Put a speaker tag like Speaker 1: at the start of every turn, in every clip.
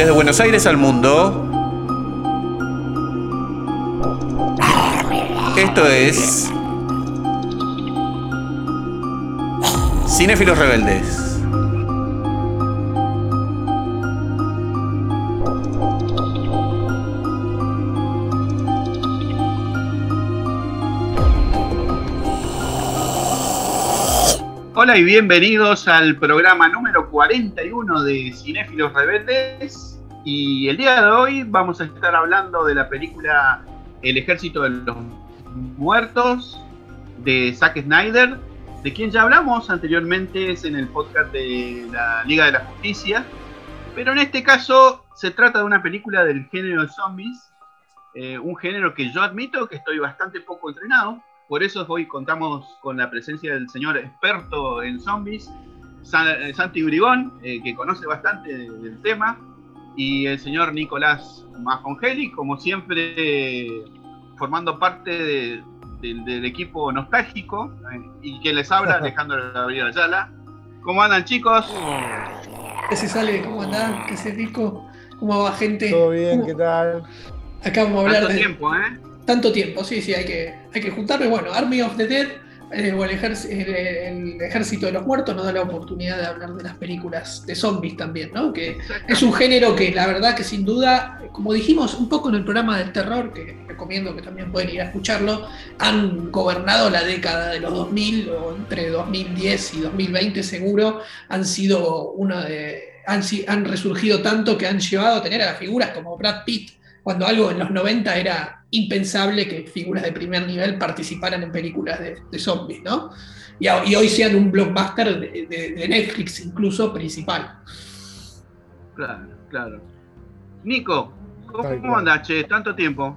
Speaker 1: Desde Buenos Aires al mundo. Esto es. Cinéfilos Rebeldes. Hola y bienvenidos al programa número 41 de Cinéfilos Rebeldes. Y el día de hoy vamos a estar hablando de la película El Ejército de los Muertos de Zack Snyder, de quien ya hablamos anteriormente en el podcast de la Liga de la Justicia. Pero en este caso se trata de una película del género de zombies, eh, un género que yo admito que estoy bastante poco entrenado, por eso hoy contamos con la presencia del señor experto en zombies, eh, Santi Bribón, eh, que conoce bastante del tema, y el señor Nicolás Mafongeli, como siempre, formando parte del equipo nostálgico, eh, y que les habla Alejandro Gabriel Ayala. ¿Cómo andan, chicos?
Speaker 2: ¿Qué se sale? ¿Cómo andan? ¿Qué se rico? ¿Cómo va, gente?
Speaker 3: Todo bien, ¿qué tal?
Speaker 2: Acá vamos a hablar
Speaker 1: de... tiempo, ¿eh?
Speaker 2: tanto tiempo, sí, sí, hay que, hay que juntarlo. Bueno, Army of the Dead eh, o el, Ejército de los Muertos nos da la oportunidad de hablar de las películas de zombies también, ¿no? Que es un género que la verdad que sin duda, como dijimos un poco en el programa del terror, que recomiendo que también pueden ir a escucharlo, han gobernado la década de los 2000, o entre 2010 y 2020 seguro, han sido una de... Han, han resurgido tanto que han llevado a tener a figuras como Brad Pitt, cuando algo en los 90 era impensable que figuras de primer nivel participaran en películas de, zombies, ¿no? Y, hoy sean un blockbuster de, Netflix incluso principal.
Speaker 1: Claro, claro. Nico, ¿cómo, andas, che? ¿Tanto tiempo?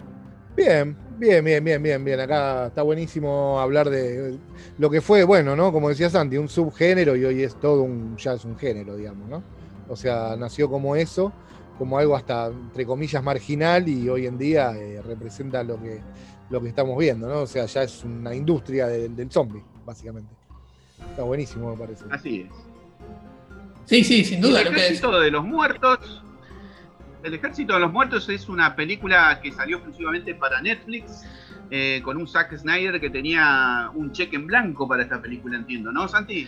Speaker 3: Bien, bien, bien, bien, bien, bien. Acá está buenísimo hablar de lo que fue, bueno, ¿no? Como decía Santi, un subgénero y hoy es todo un, ya es un género, digamos, ¿no? O sea, nació como eso como algo hasta, entre comillas, marginal y hoy en día eh, representa lo que, lo que estamos viendo, ¿no? O sea, ya es una industria del, zombie, básicamente. Está buenísimo, me parece.
Speaker 1: Así es.
Speaker 2: Sí, sí, sin duda.
Speaker 1: El Ejército de los Muertos. El Ejército de los Muertos es una película que salió exclusivamente para Netflix eh, con un Zack Snyder que tenía un cheque en blanco para esta película, entiendo, ¿no, Santi?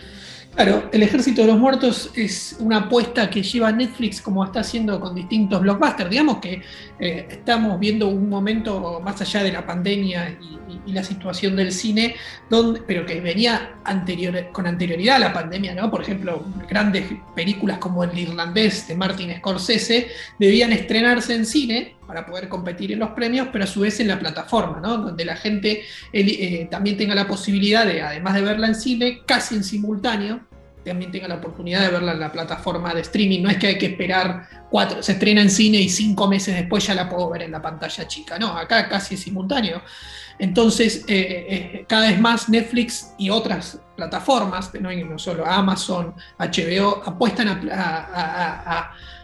Speaker 2: Claro, El Ejército de los Muertos es una apuesta que lleva Netflix como está haciendo con distintos blockbusters. Digamos que eh, estamos viendo un momento más allá de la pandemia y, la situación del cine, donde, pero que venía con anterioridad a la pandemia, ¿no? Por ejemplo, grandes películas como El Irlandés de Martin Scorsese debían estrenarse en cine para poder competir en los premios, pero a su vez en la plataforma, ¿no? donde la gente eh, también tenga la posibilidad de, además de verla en cine, casi en simultáneo, también tenga la oportunidad de verla en la plataforma de streaming. No es que hay que esperar cuatro, se estrena en cine y cinco meses después ya la puedo ver en la pantalla chica. No, acá casi es simultáneo. Entonces, eh, eh, cada vez más Netflix y otras plataformas, no, solo Amazon, HBO, apuestan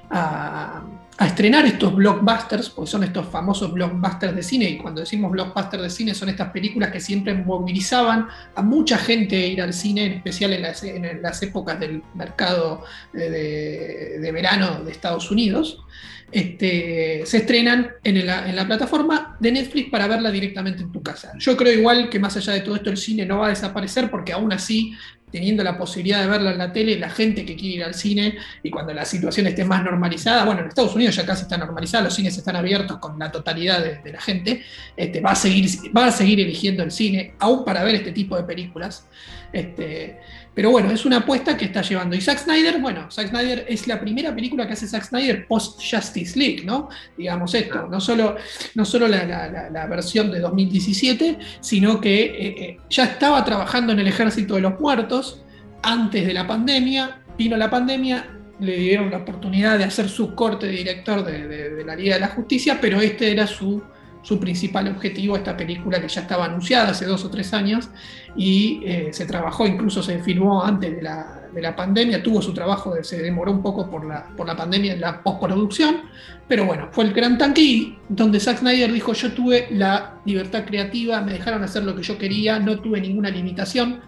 Speaker 2: a estrenar estos blockbusters, porque son estos famosos blockbusters de cine, y cuando decimos blockbusters de cine son estas películas que siempre movilizaban a mucha gente a ir al cine, en especial en las, épocas del mercado de, verano de Estados Unidos. Este, se estrenan en la, plataforma de Netflix para verla directamente en tu casa. Yo creo igual que más allá de todo esto el cine no va a desaparecer porque aún así teniendo la posibilidad de verla en la tele, la gente que quiere ir al cine y cuando la situación esté más normalizada, bueno, en Estados Unidos ya casi está normalizada, los cines están abiertos con la totalidad de, la gente, este, va, a seguir, va a seguir eligiendo el cine, aún para ver este tipo de películas. Este, pero bueno, es una apuesta que está llevando. Y Zack Snyder, bueno, Zack Snyder es la primera película que hace Zack Snyder post-Justice League, ¿no? Digamos esto, no solo, no solo la, versión de 2017, sino que eh, eh, ya estaba trabajando en el Ejército de los Muertos antes de la pandemia, vino la pandemia, le dieron la oportunidad de hacer su corte de director de la Liga de la Justicia, pero este era su su principal objetivo esta película que ya estaba anunciada hace dos o tres años y eh, se trabajó, incluso se filmó antes de la, pandemia, tuvo su trabajo, se demoró un poco por la, por la pandemia en la postproducción, pero bueno, fue el gran tanque y donde Zack Snyder dijo yo tuve la libertad creativa, me dejaron hacer lo que yo quería, no tuve ninguna limitación,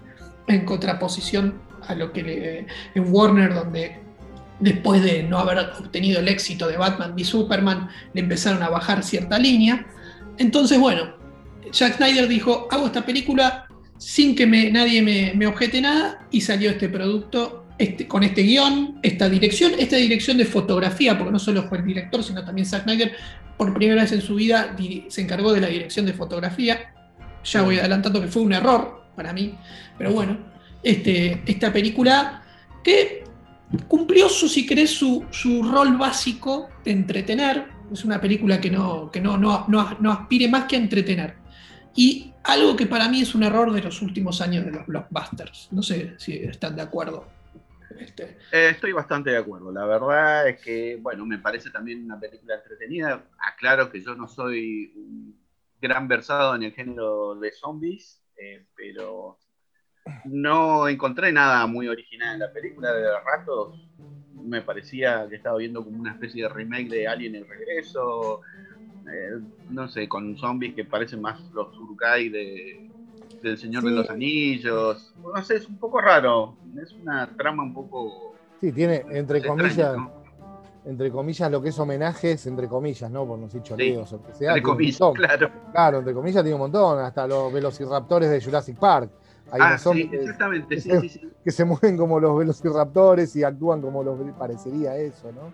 Speaker 2: en contraposición a lo que en Warner, donde después de no haber obtenido el éxito de Batman v Superman, le empezaron a bajar cierta línea. Entonces, bueno, Jack Snyder dijo, hago esta película sin que nadie me, objete nada y salió este producto este, con este guion, esta dirección, esta dirección de fotografía, porque no solo fue el director, sino también Zack Snyder, por primera vez en su vida se encargó de la dirección de fotografía. Ya voy adelantando que fue un error para mí, pero bueno, este, esta película que cumplió su, si querés, su, rol básico de entretener. Es una película que no, que no, no, no, aspire más que a entretener. Y algo que para mí es un error de los últimos años de los blockbusters. No sé si están de acuerdo.
Speaker 1: Este. Eh, estoy bastante de acuerdo. La verdad es que, bueno, me parece también una película entretenida. Aclaro que yo no soy un gran versado en el género de zombies, eh, pero no encontré nada muy original en la película. De rato me parecía que estaba viendo como una especie de remake de Alien el Regreso. Eh, no sé, con zombies que parecen más los Urukai de, del Señor de los Anillos. No sé, es un poco raro. Es una trama un poco.
Speaker 3: Sí, tiene, entre comillas. Entre comillas, lo que es homenajes, entre comillas, ¿no? Por no decir choreos o que sea.
Speaker 1: Entre comillas, claro.
Speaker 3: Claro, entre comillas tiene un montón. Hasta los velociraptores de Jurassic Park
Speaker 1: ah, sí, exactamente, sí, sí, sí.
Speaker 3: Que se mueven como los velociraptores y actúan como los. Parecería eso, ¿no?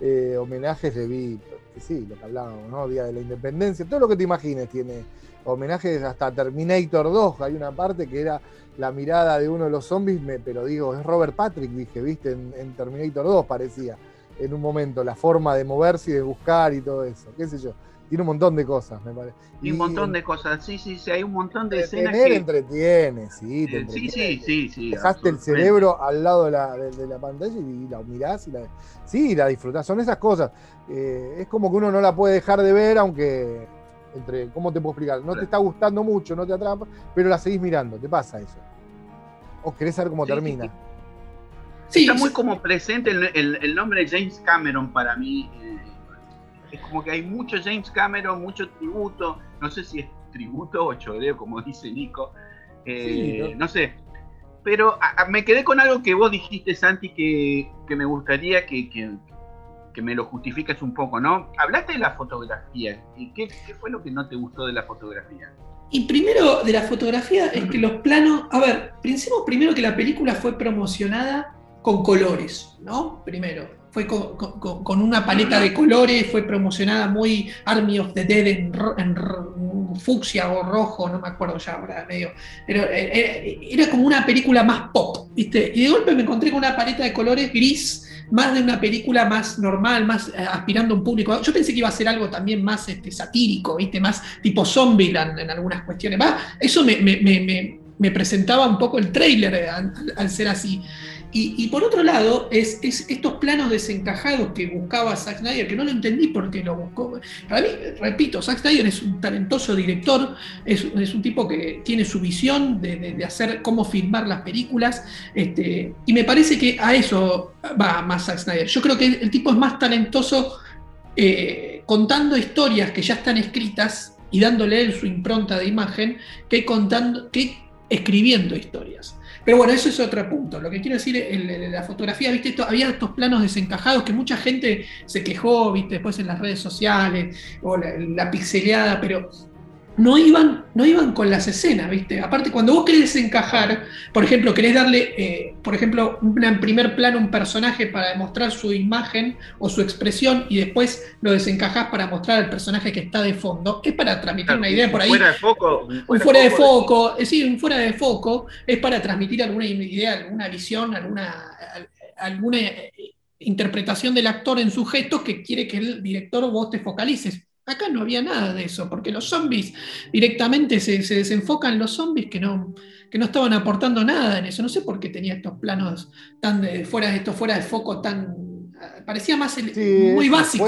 Speaker 3: Eh, homenajes le vi, sí, lo que hablábamos, ¿no? Día de la Independencia, todo lo que te imagines tiene homenajes hasta Terminator 2. Hay una parte que era la mirada de uno de los zombies, pero digo, es Robert Patrick, dije, ¿viste? En, Terminator 2 parecía, en un momento, la forma de moverse y de buscar y todo eso, qué sé yo tiene un montón de cosas, me parece.
Speaker 1: Y un montón de cosas, sí, sí, sí, hay un montón de escenas
Speaker 3: que... entretiene, sí, te
Speaker 1: entretiene. Sí, sí, sí,
Speaker 3: Dejaste el cerebro al lado de la, de, la pantalla y la mirás y la... Sí, la disfrutás, son esas cosas. Eh, es como que uno no la puede dejar de ver, aunque... Entre, ¿Cómo te puedo explicar? No te está gustando mucho, no te atrapa, pero la seguís mirando, te pasa eso. O querés saber cómo termina.
Speaker 1: Sí, está muy como presente el, el, nombre de James Cameron para mí eh, es como que hay mucho James Cameron, mucho tributo, no sé si es tributo o choreo, como dice Nico, eh, ¿no? sé. Pero me quedé con algo que vos dijiste, Santi, que, me gustaría que, que, me lo justifiques un poco, ¿no? Hablaste de la fotografía. ¿Y qué, qué fue lo que no te gustó de la fotografía?
Speaker 2: Y primero de la fotografía es que los planos, a ver, pensemos primero que la película fue promocionada con colores, ¿no? Primero, fue con, una paleta de colores, fue promocionada muy Army of the Dead en, fucsia o rojo, no me acuerdo ya ahora medio, pero eh, eh, era como una película más pop, ¿viste? Y de golpe me encontré con una paleta de colores gris, más de una película más normal, más eh, aspirando a un público. Yo pensé que iba a ser algo también más este, satírico, ¿viste? Más tipo Zombieland en algunas cuestiones. eso me, presentaba un poco el trailer al ser así. Y, por otro lado, es, estos planos desencajados que buscaba Zack Snyder, que no lo entendí porque lo buscó. Para mí, repito, Zack Snyder es un talentoso director, es, un tipo que tiene su visión de, hacer cómo filmar las películas, este, y me parece que a eso va más Zack Snyder. Yo creo que el, tipo es más talentoso eh, contando historias que ya están escritas y dándole su impronta de imagen que, contando, que escribiendo historias. Pero bueno, eso es otro punto. Lo que quiero decir, el, la fotografía, viste, había estos planos desencajados que mucha gente se quejó, viste, después en las redes sociales, o la, la pixeleada, pero no iban, no iban con las escenas, ¿viste? Aparte, cuando vos querés encajar, por ejemplo, querés darle, eh, por ejemplo, en primer plano un personaje para demostrar su imagen o su expresión y después lo desencajás para mostrar al personaje que está de fondo, es para transmitir una idea por ahí.
Speaker 1: Fuera de foco.
Speaker 2: Un fuera, de foco, es decir, un fuera de foco es para transmitir alguna idea, alguna visión, alguna, alguna eh, interpretación del actor en su gesto que quiere que el director o vos te focalices Acá no había nada de eso, porque los zombies directamente se, desenfocan los zombies que no, que no estaban aportando nada en eso. No sé por qué tenía estos planos tan de, fuera de esto, fuera de foco, tan. Parecía más muy básico.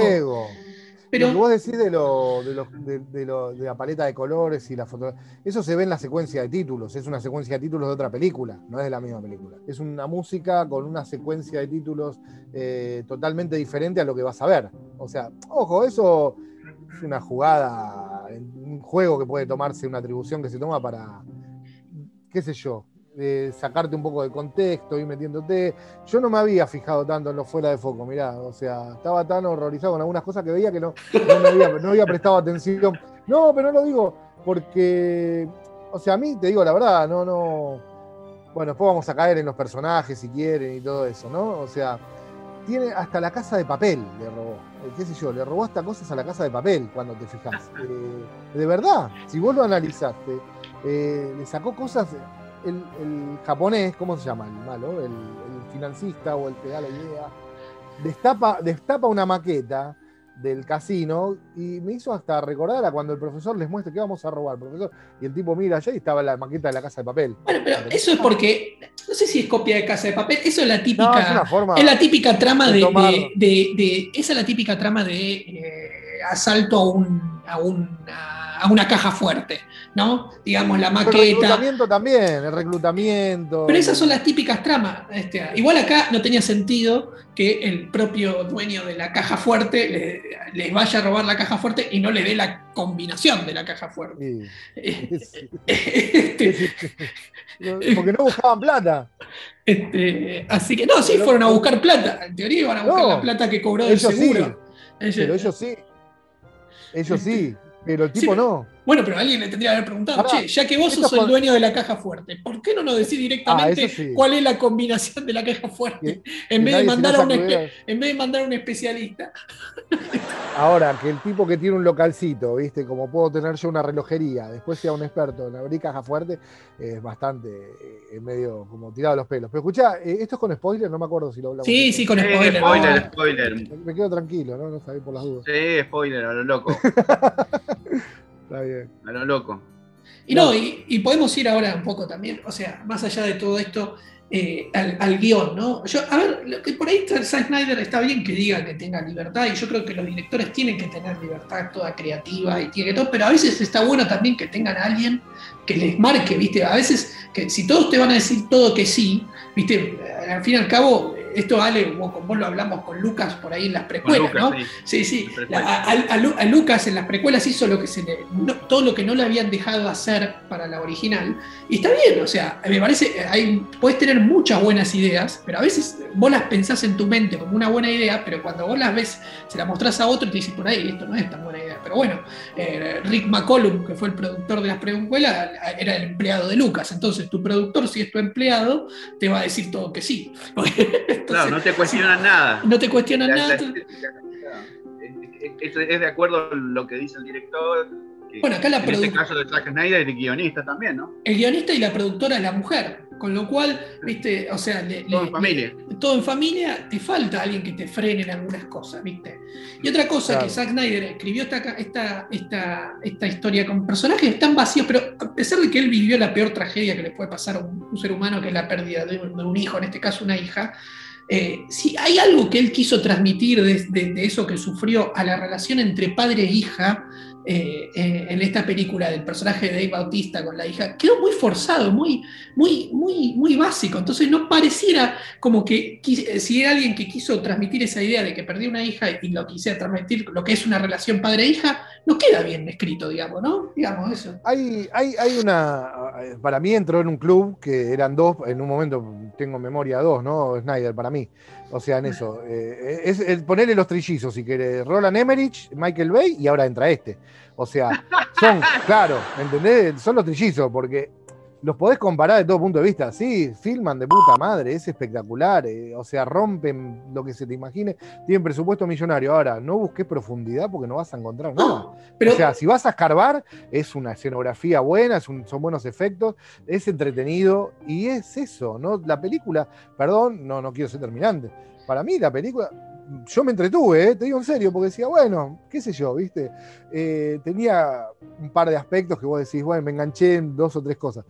Speaker 3: Pero, lo que vos decís de, lo, de, la paleta de colores y la foto, eso se ve en la secuencia de títulos, es una secuencia de títulos de otra película, no es de la misma película. Es una música con una secuencia de títulos eh, totalmente diferente a lo que vas a ver. O sea, ojo, eso es una jugada, un juego que puede tomarse, una atribución que se toma para, qué sé yo, sacarte un poco de contexto, ir metiéndote. Yo no me había fijado tanto en lo fuera de foco, mirá, o sea, estaba tan horrorizado con algunas cosas que veía que no, no, había, no había prestado atención. No, pero no lo digo porque, o sea, a mí te digo la verdad, no, no. Bueno, después vamos a caer en los personajes si quieren y todo eso, ¿no? O sea, tiene hasta la casa de papel, le robó. Eh, ¿Qué sé yo? Le robó hasta cosas a la casa de papel cuando te fijas. Eh, de verdad, si vos lo analizaste, eh, le sacó cosas. El, japonés, ¿cómo se llama? El malo, el, financista o el que da la idea, destapa, destapa una maqueta del casino y me hizo hasta recordar a cuando el profesor les muestra que vamos a robar, profesor, y el tipo mira allá y estaba la maqueta de la casa de papel.
Speaker 2: Bueno, pero eso es porque, no sé si es copia de casa de papel, eso es la típica, es, la típica trama de, de, esa es la típica trama de eh, asalto a un, a un a una caja fuerte, ¿no? Digamos, la maqueta. El
Speaker 3: reclutamiento también, el reclutamiento.
Speaker 2: Pero esas son las típicas tramas. Este, igual acá no tenía sentido que el propio dueño de la caja fuerte les vaya a robar la caja fuerte y no le dé la combinación de la caja fuerte.
Speaker 3: Este, porque no buscaban plata.
Speaker 2: Este, así que no, sí fueron a buscar plata. En teoría iban a buscar la plata que cobró el seguro.
Speaker 3: pero ellos sí. Ellos sí. Pero el tipo no.
Speaker 2: Bueno, pero alguien le tendría que haber preguntado, che, ya que vos sos el dueño de la caja fuerte, ¿por qué no nos decís directamente ah, cuál es la combinación de la caja fuerte? En vez, de mandar a un en vez de mandar a un especialista.
Speaker 3: Ahora, que el tipo que tiene un localcito, ¿viste? Como puedo tener yo una relojería, después sea un experto en abrir caja fuerte, es bastante eh, medio como tirado los pelos. Pero escucha, eh, esto es con spoiler, no me acuerdo si lo hablamos.
Speaker 2: Sí, sí, con spoiler.
Speaker 1: spoiler, spoiler.
Speaker 3: Me quedo tranquilo, ¿no? No sabía por las dudas.
Speaker 1: Sí, spoiler, a lo loco.
Speaker 3: Está bien.
Speaker 1: A lo loco.
Speaker 2: Y no, y, podemos ir ahora un poco también, o sea, más allá de todo esto, eh, al, guion, ¿no? Yo, a ver, lo que por ahí Zack Snyder está bien que diga que tenga libertad, y yo creo que los directores tienen que tener libertad toda creativa y tiene que todo, pero a veces está bueno también que tengan a alguien que les marque, ¿viste? A veces, que si todos te van a decir todo que sí, ¿viste? Al fin y al cabo, esto Ale, con vos lo hablamos con Lucas por ahí en las precuelas, ¿no? Sí, sí. a, Lucas en las precuelas hizo lo que se le, todo lo que no le habían dejado hacer para la original. Y está bien, o sea, me parece, hay, puedes tener muchas buenas ideas, pero a veces vos las pensás en tu mente como una buena idea, pero cuando vos las ves, se las mostrás a otro y te dices, por ahí, esto no es tan buena idea. Pero bueno, eh, Rick McCollum, que fue el productor de las precuelas, era el empleado de Lucas. Entonces, tu productor, si es tu empleado, te va a decir todo que sí.
Speaker 1: claro, no te cuestionan nada.
Speaker 2: No te cuestionan nada.
Speaker 1: Es, de acuerdo a lo que dice el director.
Speaker 2: bueno, acá la
Speaker 1: En este caso de Zack Snyder, el guionista también, ¿no?
Speaker 2: El guionista y la productora es la mujer. Con lo cual, viste, o sea,
Speaker 1: todo en familia.
Speaker 2: todo en familia, te falta alguien que te frene en algunas cosas, viste. Y otra cosa que Zack Snyder escribió esta, esta, esta, esta, historia con personajes tan vacíos, pero a pesar de que él vivió la peor tragedia que le puede pasar a un, ser humano, que es la pérdida de un hijo, en este caso una hija, eh, si hay algo que él quiso transmitir de, eso que sufrió a la relación entre padre e hija eh, eh, en esta película del personaje de Dave Bautista con la hija, quedó muy forzado, muy, muy, muy, muy básico. Entonces no pareciera como que si era alguien que quiso transmitir esa idea de que perdió una hija y lo quisiera transmitir lo que es una relación padre-hija, no queda bien escrito, digamos, ¿no? Digamos eso.
Speaker 3: Hay, hay, hay una, para mí entró en un club que eran dos, en un momento tengo memoria dos, ¿no? Snyder para mí. O sea, en eso. Eh, es, ponerle los trillizos, si querés. Roland Emmerich, Michael Bay y ahora entra este. O sea, son, claro, ¿entendés? Son los trillizos, porque los podés comparar de todo punto de vista. Sí, filman de puta madre, es espectacular. Eh, o sea, rompen lo que se te imagine. Tienen presupuesto millonario. Ahora, no busques profundidad porque no vas a encontrar nada. Pero, o sea, si vas a escarbar, es una escenografía buena, son buenos efectos, es entretenido y es eso, ¿no? La película, perdón, no, no quiero ser terminante. Para mí, la película, yo me entretuve, ¿eh? te digo en serio, porque decía, bueno, qué sé yo, ¿viste? Eh, tenía un par de aspectos que vos decís, bueno, me enganché en dos o tres cosas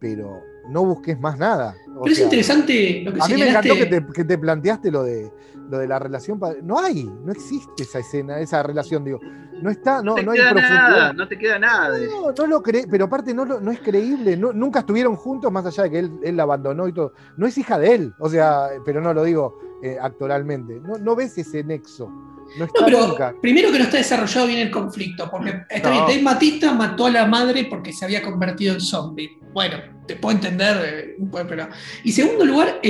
Speaker 3: pero no busques más nada.
Speaker 2: pero es interesante lo que
Speaker 3: A mí me encantó que te, planteaste lo de, lo de la relación. No hay, no existe esa escena, esa relación, digo. No está, no, no, hay
Speaker 1: profundidad. no te queda nada.
Speaker 3: No, no lo cree, pero aparte no, no es creíble. nunca estuvieron juntos, más allá de que él, él la abandonó y todo. No es hija de él, o sea, pero no lo digo eh, actoralmente. No, no ves ese nexo. No,
Speaker 2: está pero primero que no está desarrollado bien el conflicto, porque está bien, Dave Matista mató a la madre porque se había convertido en zombie. Bueno, te puedo entender, eh, pero... Y segundo lugar,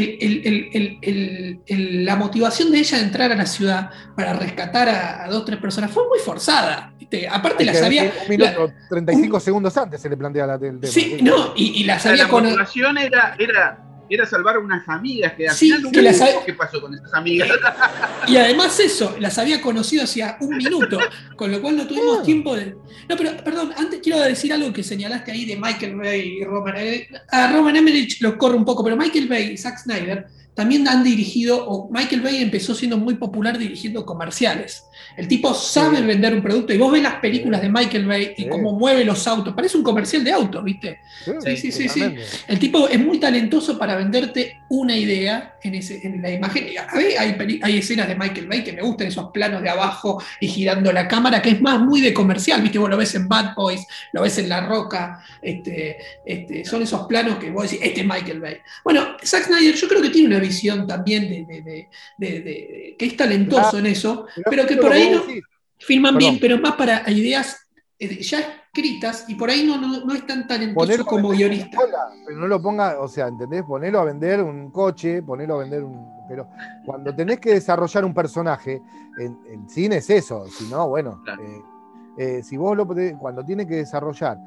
Speaker 2: la motivación de ella de entrar a la ciudad para rescatar a, dos o tres personas fue muy forzada. Aparte la sabía...
Speaker 3: Un minuto, 35 segundos antes se le plantea la,
Speaker 2: el Sí, no, y, la sabía
Speaker 1: con... La motivación era, era era salvar a unas amigas que al final no qué pasó con esas amigas.
Speaker 2: Y además eso, las había conocido hacía un minuto, con lo cual no tuvimos ah. tiempo de. No, pero perdón, antes quiero decir algo que señalaste ahí de Michael Bay y Roman. Eh, a Roman Emmerich lo corre un poco, pero Michael Bay y Zack Snyder también han dirigido, o Michael Bay empezó siendo muy popular dirigiendo comerciales. El tipo sabe vender un producto y vos ves las películas de Michael Bay y cómo mueve los autos. Parece un comercial de autos, ¿viste? Sí, sí, sí, sí, El tipo es muy talentoso para venderte una idea en, ese, en la imagen. Hay, hay, hay, escenas de Michael Bay que me gustan, esos planos de abajo y girando la cámara, que es más muy de comercial, ¿viste? Vos lo ves en Bad Boys, lo ves en La Roca. Este, este, son esos planos que vos decís, este es Michael Bay. Bueno, Zack Snyder yo creo que tiene una visión también de, que es talentoso en eso, pero que por ahí filman bien, pero más para ideas eh, ya escritas y por ahí no, no, es tan talentoso como guionista.
Speaker 3: pero no lo ponga, o sea, ¿entendés? Ponelo a vender un coche, ponelo a vender un. Pero cuando tenés que desarrollar un personaje, en, cine es eso, si no, bueno. Eh, eh, si vos lo cuando tiene que desarrollar.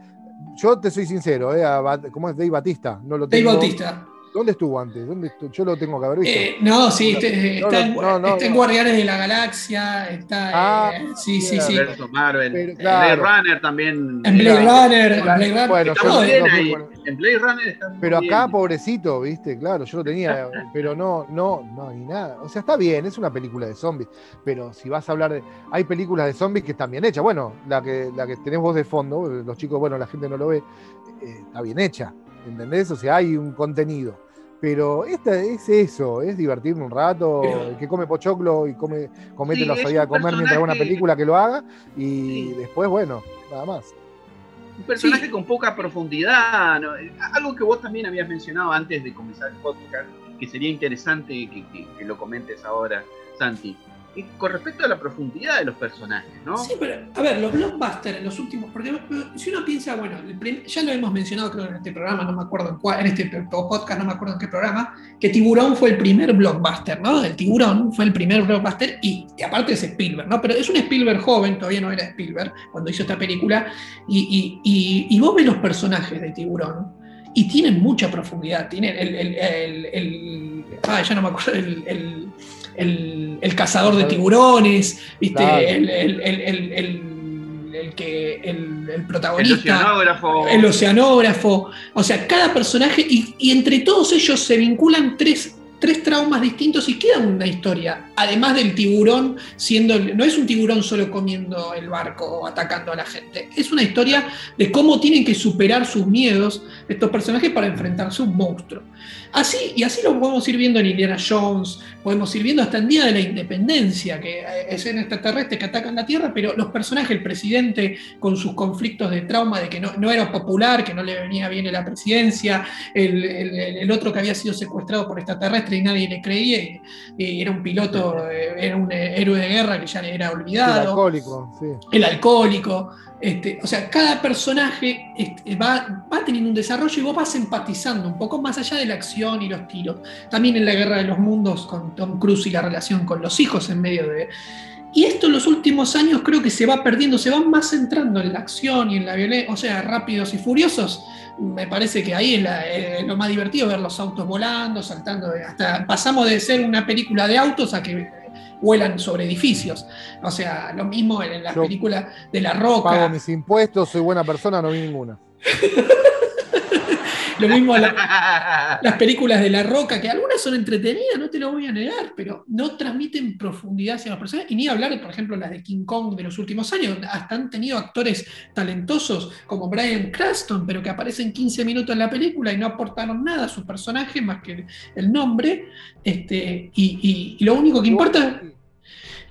Speaker 3: Yo te soy sincero, eh, ¿cómo es Dave Batista? No lo
Speaker 2: tengo, Dave Batista.
Speaker 3: ¿Dónde estuvo antes? ¿Dónde Yo lo tengo que haber visto.
Speaker 2: Eh, no, sí, este, está, en, Guardianes de la Galaxia, está. Ah, eh, sí, sí, sí.
Speaker 1: Marvel. Blade Runner también.
Speaker 2: En Blade Runner. Blade
Speaker 1: Bueno, yo, en Blade Runner
Speaker 3: está Pero acá, pobrecito, viste, claro, yo lo tenía, pero no, no, no, ni nada. O sea, está bien, es una película de zombies, pero si vas a hablar de. Hay películas de zombies que están bien hechas. Bueno, la que, la que tenés vos de fondo, los chicos, bueno, la gente no lo ve, eh, está bien hecha. ¿Entendés? O sea, hay un contenido. Pero esta es eso, es divertirme un rato, el que come pochoclo y come, comete la salida a comer mientras ve una película que lo haga, y después, bueno, nada más.
Speaker 1: Un personaje con poca profundidad, algo que vos también habías mencionado antes de comenzar el podcast, que sería interesante que lo comentes ahora, Santi con respecto a la profundidad de los personajes, ¿no?
Speaker 2: Sí, pero a ver, los blockbusters en los últimos, porque si uno piensa, bueno, ya lo hemos mencionado creo en este programa, no me acuerdo en cuál, en este podcast, no me acuerdo en qué programa, que Tiburón fue el primer blockbuster, ¿no? El Tiburón fue el primer blockbuster y, aparte es Spielberg, ¿no? Pero es un Spielberg joven, todavía no era Spielberg cuando hizo esta película, y, y, vos ves los personajes de Tiburón y tienen mucha profundidad, tienen el, el, el, ah, ya no me acuerdo, el el, cazador de tiburones, ¿viste? El, que, el, protagonista. El oceanógrafo. El oceanógrafo. O sea, cada personaje, y, y entre todos ellos se vinculan tres tres traumas distintos y queda una historia. Además del tiburón siendo, no es un tiburón solo comiendo el barco o atacando a la gente, es una historia de cómo tienen que superar sus miedos estos personajes para enfrentarse a un monstruo. Así, y así lo podemos ir viendo en Indiana Jones, podemos ir viendo hasta el Día de la Independencia, que eh, es en extraterrestres que atacan la Tierra, pero los personajes, el presidente con sus conflictos de trauma de que no, era popular, que no le venía bien en la presidencia, el, otro que había sido secuestrado por extraterrestres y nadie le creía, y, era un piloto, eh, era un eh, héroe de guerra que ya le era olvidado. El
Speaker 3: alcohólico, sí.
Speaker 2: El alcohólico. Este, o sea, cada personaje este, va, teniendo un desarrollo y vos vas empatizando un poco más allá de la acción y los tiros. También en la Guerra de los Mundos con Tom Cruise y la relación con los hijos en medio de... Y esto en los últimos años creo que se va perdiendo, se va más centrando en la acción y en la violencia, o sea, rápidos y furiosos. Me parece que ahí es, lo más divertido ver los autos volando, saltando, hasta pasamos de ser una película de autos a que vuelan sobre edificios. O sea, lo mismo en las películas de La Roca.
Speaker 3: Pago mis impuestos, soy buena persona, no vi ninguna.
Speaker 2: lo mismo las películas de La Roca, que algunas son entretenidas, no te lo voy a negar, pero no transmiten profundidad hacia las personas. Y ni hablar, por ejemplo, las de King Kong de los últimos años. Hasta han tenido actores talentosos como Brian Cranston, pero que aparecen 15 minutos en la película y no aportaron nada a su personaje más que el nombre. Este, y, y lo único que importa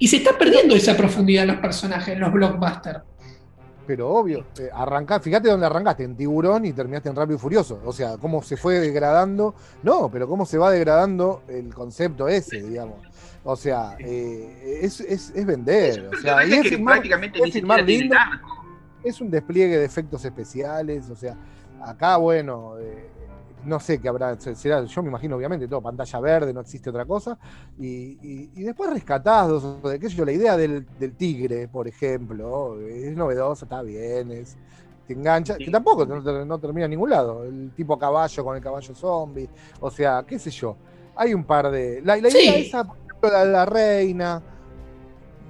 Speaker 2: y se está perdiendo esa profundidad en los personajes, en los blockbusters.
Speaker 3: Pero obvio, eh, arrancá, fíjate dónde arrancaste, en Tiburón y terminaste en Rápido y Furioso. O sea, cómo se fue degradando. No, pero cómo se va degradando el concepto ese, digamos. O sea, eh, es, es, es, vender. O sea, y es, filmar, prácticamente es filmar lindo. Es un despliegue de efectos especiales. O sea, acá, bueno, eh, no sé qué habrá, será, yo me imagino obviamente todo, pantalla verde, no existe otra cosa, y, después rescatados, de qué sé yo, la idea del, tigre, por ejemplo, es novedosa, está bien, es, te engancha, que tampoco no, termina en ningún lado, el tipo caballo con el caballo zombie, o sea, qué sé yo, hay un par de, la, idea esa, por ejemplo, la, la reina,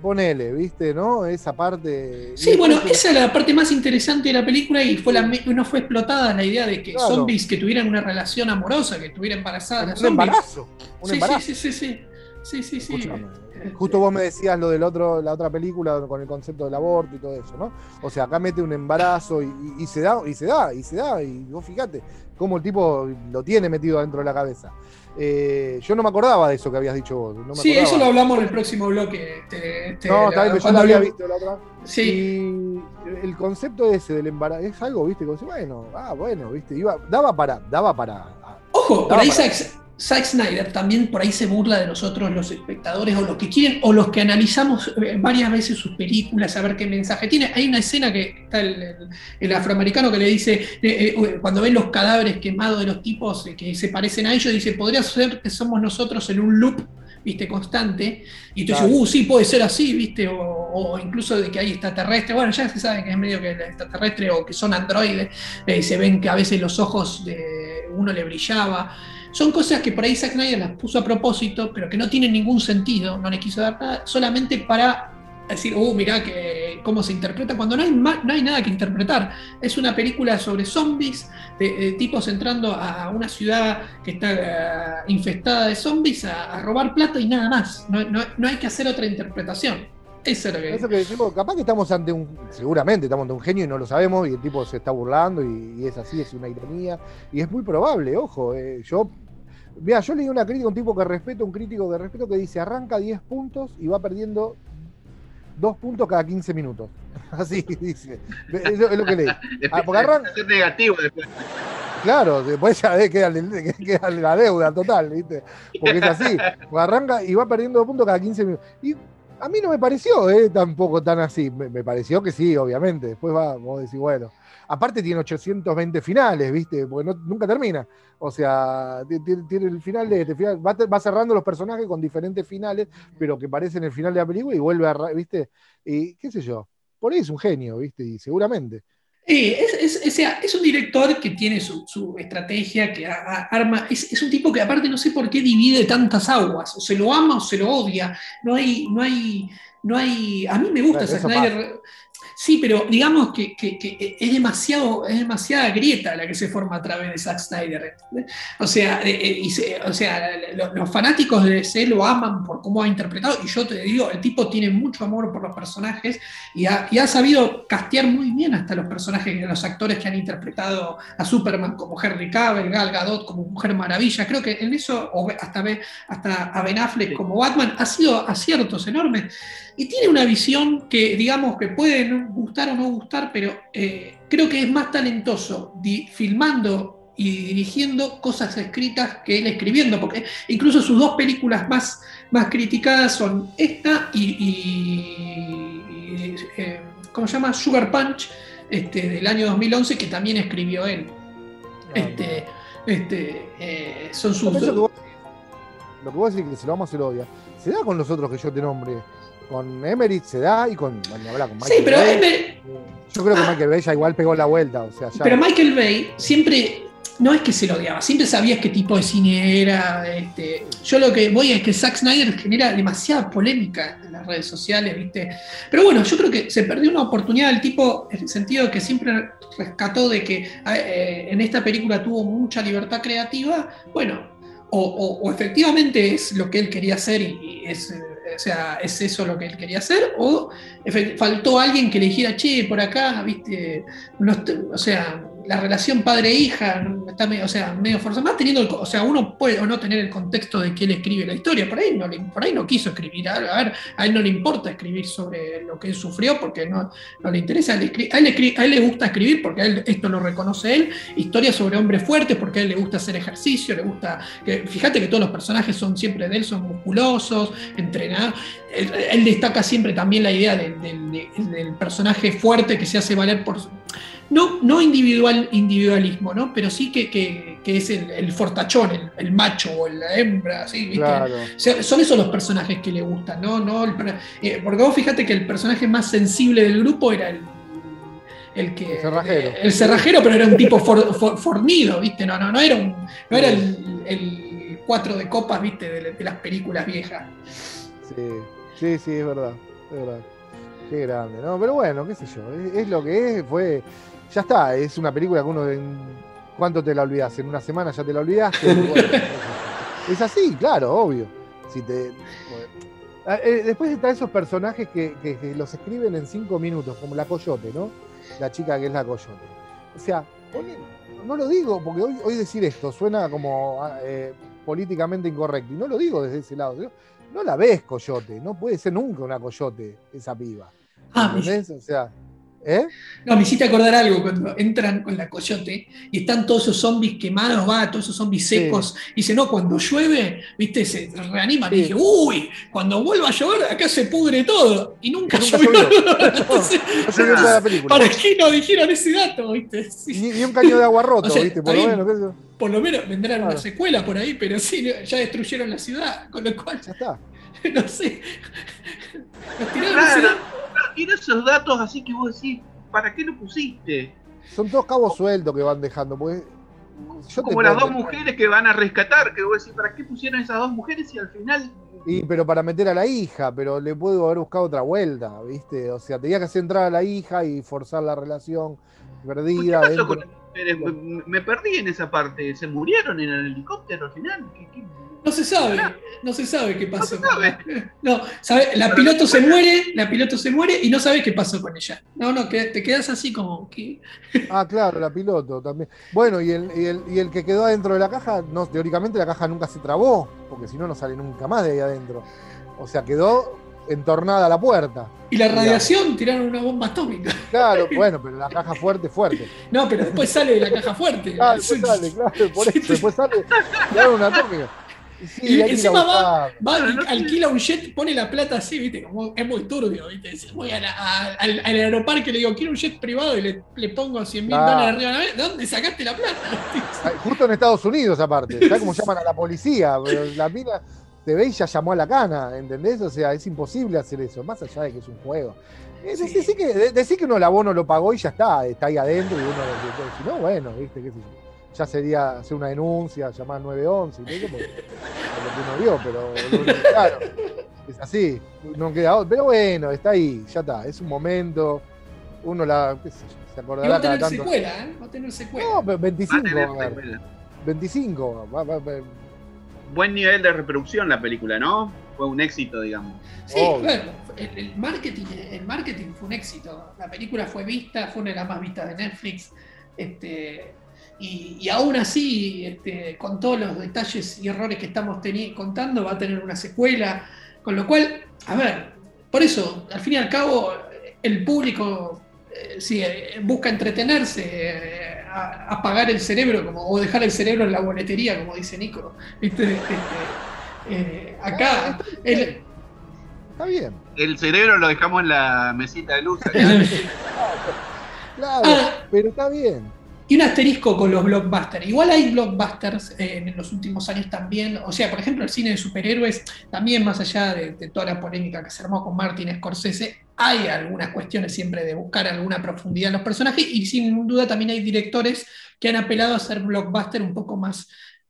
Speaker 3: ponele, ¿viste? ¿No? Esa parte.
Speaker 2: Sí, bueno, esa es la parte más interesante de la película y fue la, no fue explotada la idea de que zombies que tuvieran una relación amorosa, que estuvieran embarazadas.
Speaker 3: Un, embarazo.
Speaker 2: Un sí, embarazo. Sí, sí, sí, sí. Sí, sí,
Speaker 3: Justo vos me decías lo del otro, la otra película con el concepto del aborto y todo eso, ¿no? O sea, acá mete un embarazo y, se da, y se da, y se da, y vos fíjate cómo el tipo lo tiene metido dentro de la cabeza. Eh, yo no me acordaba de eso que habías dicho vos.
Speaker 2: sí, eso lo hablamos en el próximo bloque.
Speaker 3: No, está bien, yo lo había visto la otra. Sí. Y el concepto ese del embarazo es algo, viste, como bueno, ah, bueno, viste, iba, daba para, daba para.
Speaker 2: Ojo, por ahí Zack Snyder también por ahí se burla de nosotros los espectadores o los que quieren o los que analizamos eh, varias veces sus películas a ver qué mensaje tiene. Hay una escena que está el, afroamericano que le dice, eh, eh, cuando ven los cadáveres quemados de los tipos que se parecen a ellos, dice, podría ser que somos nosotros en un loop viste, constante, y tú dices, uh, sí, puede ser así, viste, o, incluso de que hay extraterrestres, bueno, ya se sabe que es medio que extraterrestre o que son androides, se ven que a veces los ojos de uno le brillaba, son cosas que por ahí Zack Snyder las puso a propósito, pero que no tienen ningún sentido, no le quiso dar nada, solamente para decir, uh, mirá que, cómo se interpreta, cuando no hay, no hay nada que interpretar. Es una película sobre zombies, de, tipos entrando a una ciudad que está eh, infestada de zombies a, robar plata y nada más. No, hay que hacer otra interpretación. Eso es lo que,
Speaker 3: Eso que decimos, capaz que estamos ante un, seguramente estamos ante un genio y no lo sabemos, y el tipo se está burlando y, es así, es una ironía, y es muy probable, ojo, eh, yo Mira, yo leí una crítica, un tipo que respeto, un crítico que respeto, que dice arranca 10 puntos y va perdiendo 2 puntos cada 15 minutos. Así dice. Es lo, que leí.
Speaker 1: Ah, porque arranca... Es negativo después.
Speaker 3: Claro, después ya queda, queda, la deuda total, ¿viste? Porque es así. arranca y va perdiendo 2 puntos cada 15 minutos. Y a mí no me pareció eh, tampoco tan así. Me, pareció que sí, obviamente. Después va, vos decís, bueno. Aparte tiene 820 finales, ¿viste? Porque nunca termina. O sea, tiene, el final de este final. Va, cerrando los personajes con diferentes finales, pero que parecen el final de la película y vuelve a, ¿viste? Y qué sé yo. Por ahí es un genio, ¿viste? Y seguramente.
Speaker 2: Sí, es, un director que tiene su, estrategia, que arma. Es, un tipo que, aparte, no sé por qué divide tantas aguas. O se lo ama o se lo odia. No hay. No hay no hay. A mí me gusta Snyder. Sí, pero digamos que, es, demasiado, es demasiada grieta la que se forma a través de Zack Snyder. O sea, eh, eh, o sea los, fanáticos de DC lo aman por cómo ha interpretado, y yo te digo, el tipo tiene mucho amor por los personajes y ha, sabido castear muy bien hasta los personajes, los actores que han interpretado a Superman como Henry Cavill, Gal Gadot como Mujer Maravilla. Creo que en eso, o hasta, hasta a Ben Affleck como Batman, ha sido aciertos enormes. Y tiene una visión que, digamos, que puede gustar o no gustar, pero eh, creo que es más talentoso filmando y dirigiendo cosas escritas que él escribiendo, porque incluso sus dos películas más, más criticadas son esta y, eh, ¿cómo se llama? Sugar Punch, este, del año 2011, que también escribió él. Este, este, eh, son sus... Lo
Speaker 3: que vos decís que se lo vamos a se lo odia. Se da con los otros que yo te nombre con Emery se da y con, con Michael
Speaker 2: Sí, pero
Speaker 3: Yo creo que Michael Bay ya igual pegó la vuelta. O sea,
Speaker 2: Pero Michael Bay siempre, no es que se lo odiaba, siempre sabías qué tipo de cine era. Este, yo lo que voy es que Zack Snyder genera demasiada polémica en las redes sociales, ¿viste? Pero bueno, yo creo que se perdió una oportunidad del tipo, en el sentido de que siempre rescató de que eh, en esta película tuvo mucha libertad creativa. Bueno, o, efectivamente es lo que él quería hacer y es o sea, ¿es eso lo que él quería hacer? ¿O faltó alguien que le dijera, che, por acá, viste, o sea, la relación padre-hija está medio, o sea, medio forzada, más teniendo, el- o sea, uno puede o no tener el contexto de que él escribe la historia, por ahí no, por ahí no quiso escribir, a, a ver, a él no le importa escribir sobre lo que él sufrió porque no, no le interesa, él escri- a, él a él le gusta escribir porque a él, esto lo reconoce él, historias sobre hombres fuertes porque a él le gusta hacer ejercicio, le gusta, fíjate que todos los personajes son siempre de él, son musculosos, entrenados, él, él destaca siempre también la idea del personaje fuerte que se hace valer por... No, no individual, individualismo, ¿no? pero sí que, que- que es el, el fortachón, el, el macho o la hembra, ¿sí? ¿viste?
Speaker 3: Claro.
Speaker 2: O sea, son esos los personajes que le gustan, ¿no? no el eh, porque vos fíjate que el personaje más sensible del grupo era el, el que.
Speaker 3: El cerrajero.
Speaker 2: eh, El cerrajero, pero era un tipo for- for- fornido, ¿viste? No, no, no era, un, no era el, el cuatro de copas, ¿viste? De, de las películas viejas.
Speaker 3: Sí, sí, sí, es verdad. Es verdad. Qué grande, ¿no? Pero bueno, qué sé yo. Es, lo que es, fue. Ya está, es una película que uno en. ¿Cuánto te la olvidas? ¿En una semana ya te la olvidaste? Es así, claro, obvio. Si te. Ah, eh, Después están esos personajes que, los escriben en cinco minutos, como la Coyote, ¿no? La chica que es la Coyote. O sea, no lo digo, porque hoy, decir esto suena como ah, eh, políticamente incorrecto. Y no lo digo desde ese lado. No la ves Coyote, no puede ser nunca una Coyote esa piba.
Speaker 2: Ah,
Speaker 3: ¿Entendés? O sea, ¿eh?
Speaker 2: no, me hiciste acordar algo cuando entran con la coyote y están todos esos zombies quemados, va, todos esos zombies
Speaker 3: Sí.
Speaker 2: secos. Y dice, no, cuando llueve, viste, se reaniman.
Speaker 3: Sí.
Speaker 2: Y dije, uy, cuando vuelva a llover, acá se pudre todo. Y nunca,
Speaker 3: Nunca
Speaker 2: llovió. Entonces,
Speaker 3: No vio toda la película.
Speaker 2: ¿Para qué no dijeron ese dato? ¿viste? Sí,
Speaker 3: Ni, ni un caño de agua roto,
Speaker 2: O sea,
Speaker 3: ¿viste? Por lo menos.
Speaker 2: Por lo menos vendrán una secuela por ahí, pero sí, ya destruyeron la ciudad, con lo cual,
Speaker 3: ya está.
Speaker 2: no sé. Nos tiraron
Speaker 1: Claro, tiene esos datos así que vos decís, ¿para qué lo pusiste?
Speaker 3: Son todos cabos sueltos que van dejando. Yo te
Speaker 1: Como las dos mujeres que van a rescatar, que vos decís, ¿para qué pusieron esas dos mujeres y al final
Speaker 3: Y, pero para meter a la hija, pero le puedo haber buscado otra vuelta, ¿viste? O sea, tenía que hacer entrar a la hija y forzar la relación
Speaker 1: ¿Por
Speaker 3: perdida.
Speaker 1: ¿Qué pasó
Speaker 3: dentro-
Speaker 1: con Me, me perdí en esa parte. ¿Se murieron en el helicóptero al final? ¿Qué- qué?
Speaker 2: No se sabe, no se sabe qué pasó.
Speaker 1: No se sabe.
Speaker 2: No, sabe, la piloto se muere, la piloto se muere y no sabe qué pasó con ella. No, no, que te quedas así como que.
Speaker 3: Ah, claro, la piloto también. Bueno, y el, y el, y el que quedó adentro de la caja, no, teóricamente la caja nunca se trabó, porque si no, no sale nunca más de ahí adentro. O sea, quedó entornada la puerta.
Speaker 2: Y la radiación tiraron una bomba atómica.
Speaker 3: Claro, bueno, pero la caja fuerte, fuerte.
Speaker 2: No, pero después sale de la caja fuerte.
Speaker 3: Ah, después sale, claro, por eso, después sale, claro, una atómica. Y sí,
Speaker 2: Y
Speaker 3: a
Speaker 2: encima va,
Speaker 1: sé.
Speaker 2: alquila un jet, pone la plata así, ¿viste? Como es muy turbio, ¿viste? Voy a la- a- al, al aeroparque y le digo, quiero un jet privado y le, le pongo 100 mil dólares arriba de la mesa. ¿De dónde sacaste la plata?
Speaker 3: Justo en Estados Unidos, aparte. ¿Sabes cómo llaman a la policía? Pero la te ve y ya llamó a la cana, ¿entendés? O sea, es imposible hacer eso, más allá de que es un juego. Eh,
Speaker 2: Sí.
Speaker 3: Decir que, decir que uno el abono lo pagó y ya está, está ahí adentro y uno Si no, bueno, viste, qué sé yo. Ya sería hacer una denuncia, llamar al 911 y todo eso, porque- por lo que uno vio, pero claro, es así, no queda otro. Pero bueno, está ahí, ya está, es un momento, uno la, qué sé yo, se
Speaker 2: Y va
Speaker 3: acordará
Speaker 2: a
Speaker 3: cada
Speaker 2: tener
Speaker 3: tanto.
Speaker 2: secuela, ¿eh? Va a tener secuela.
Speaker 3: No, pero
Speaker 1: Va a
Speaker 3: 25
Speaker 1: tener
Speaker 3: va a
Speaker 1: secuela.
Speaker 3: 25. va- va- va-
Speaker 1: Buen nivel de reproducción la película, ¿no? Fue un éxito, digamos.
Speaker 2: Sí, claro. El, el marketing, el marketing fue un éxito. La película fue vista, fue una de las más vistas de Netflix. Este, y, y aún así, este, con todos los detalles y errores que estamos contando, va a tener una secuela. Con lo cual, a ver, por eso, al fin y al cabo, el público eh, sí, eh, busca entretenerse, eh, a- apagar el cerebro como, o dejar el cerebro en la boletería, como dice Nico. ¿Viste? Este, eh, acá, el-
Speaker 3: Está bien.
Speaker 1: El cerebro lo dejamos en la mesita de luz.
Speaker 3: Claro,
Speaker 2: Ah.
Speaker 3: pero está bien.
Speaker 2: Y un asterisco con los blockbusters. Igual hay blockbusters eh, en los últimos años también. O sea, por ejemplo, el cine de superhéroes, también más allá de, de toda la polémica que se armó con Martin Scorsese, hay algunas cuestiones siempre de buscar alguna profundidad en los personajes y sin duda también hay directores que han apelado a hacer blockbuster un poco más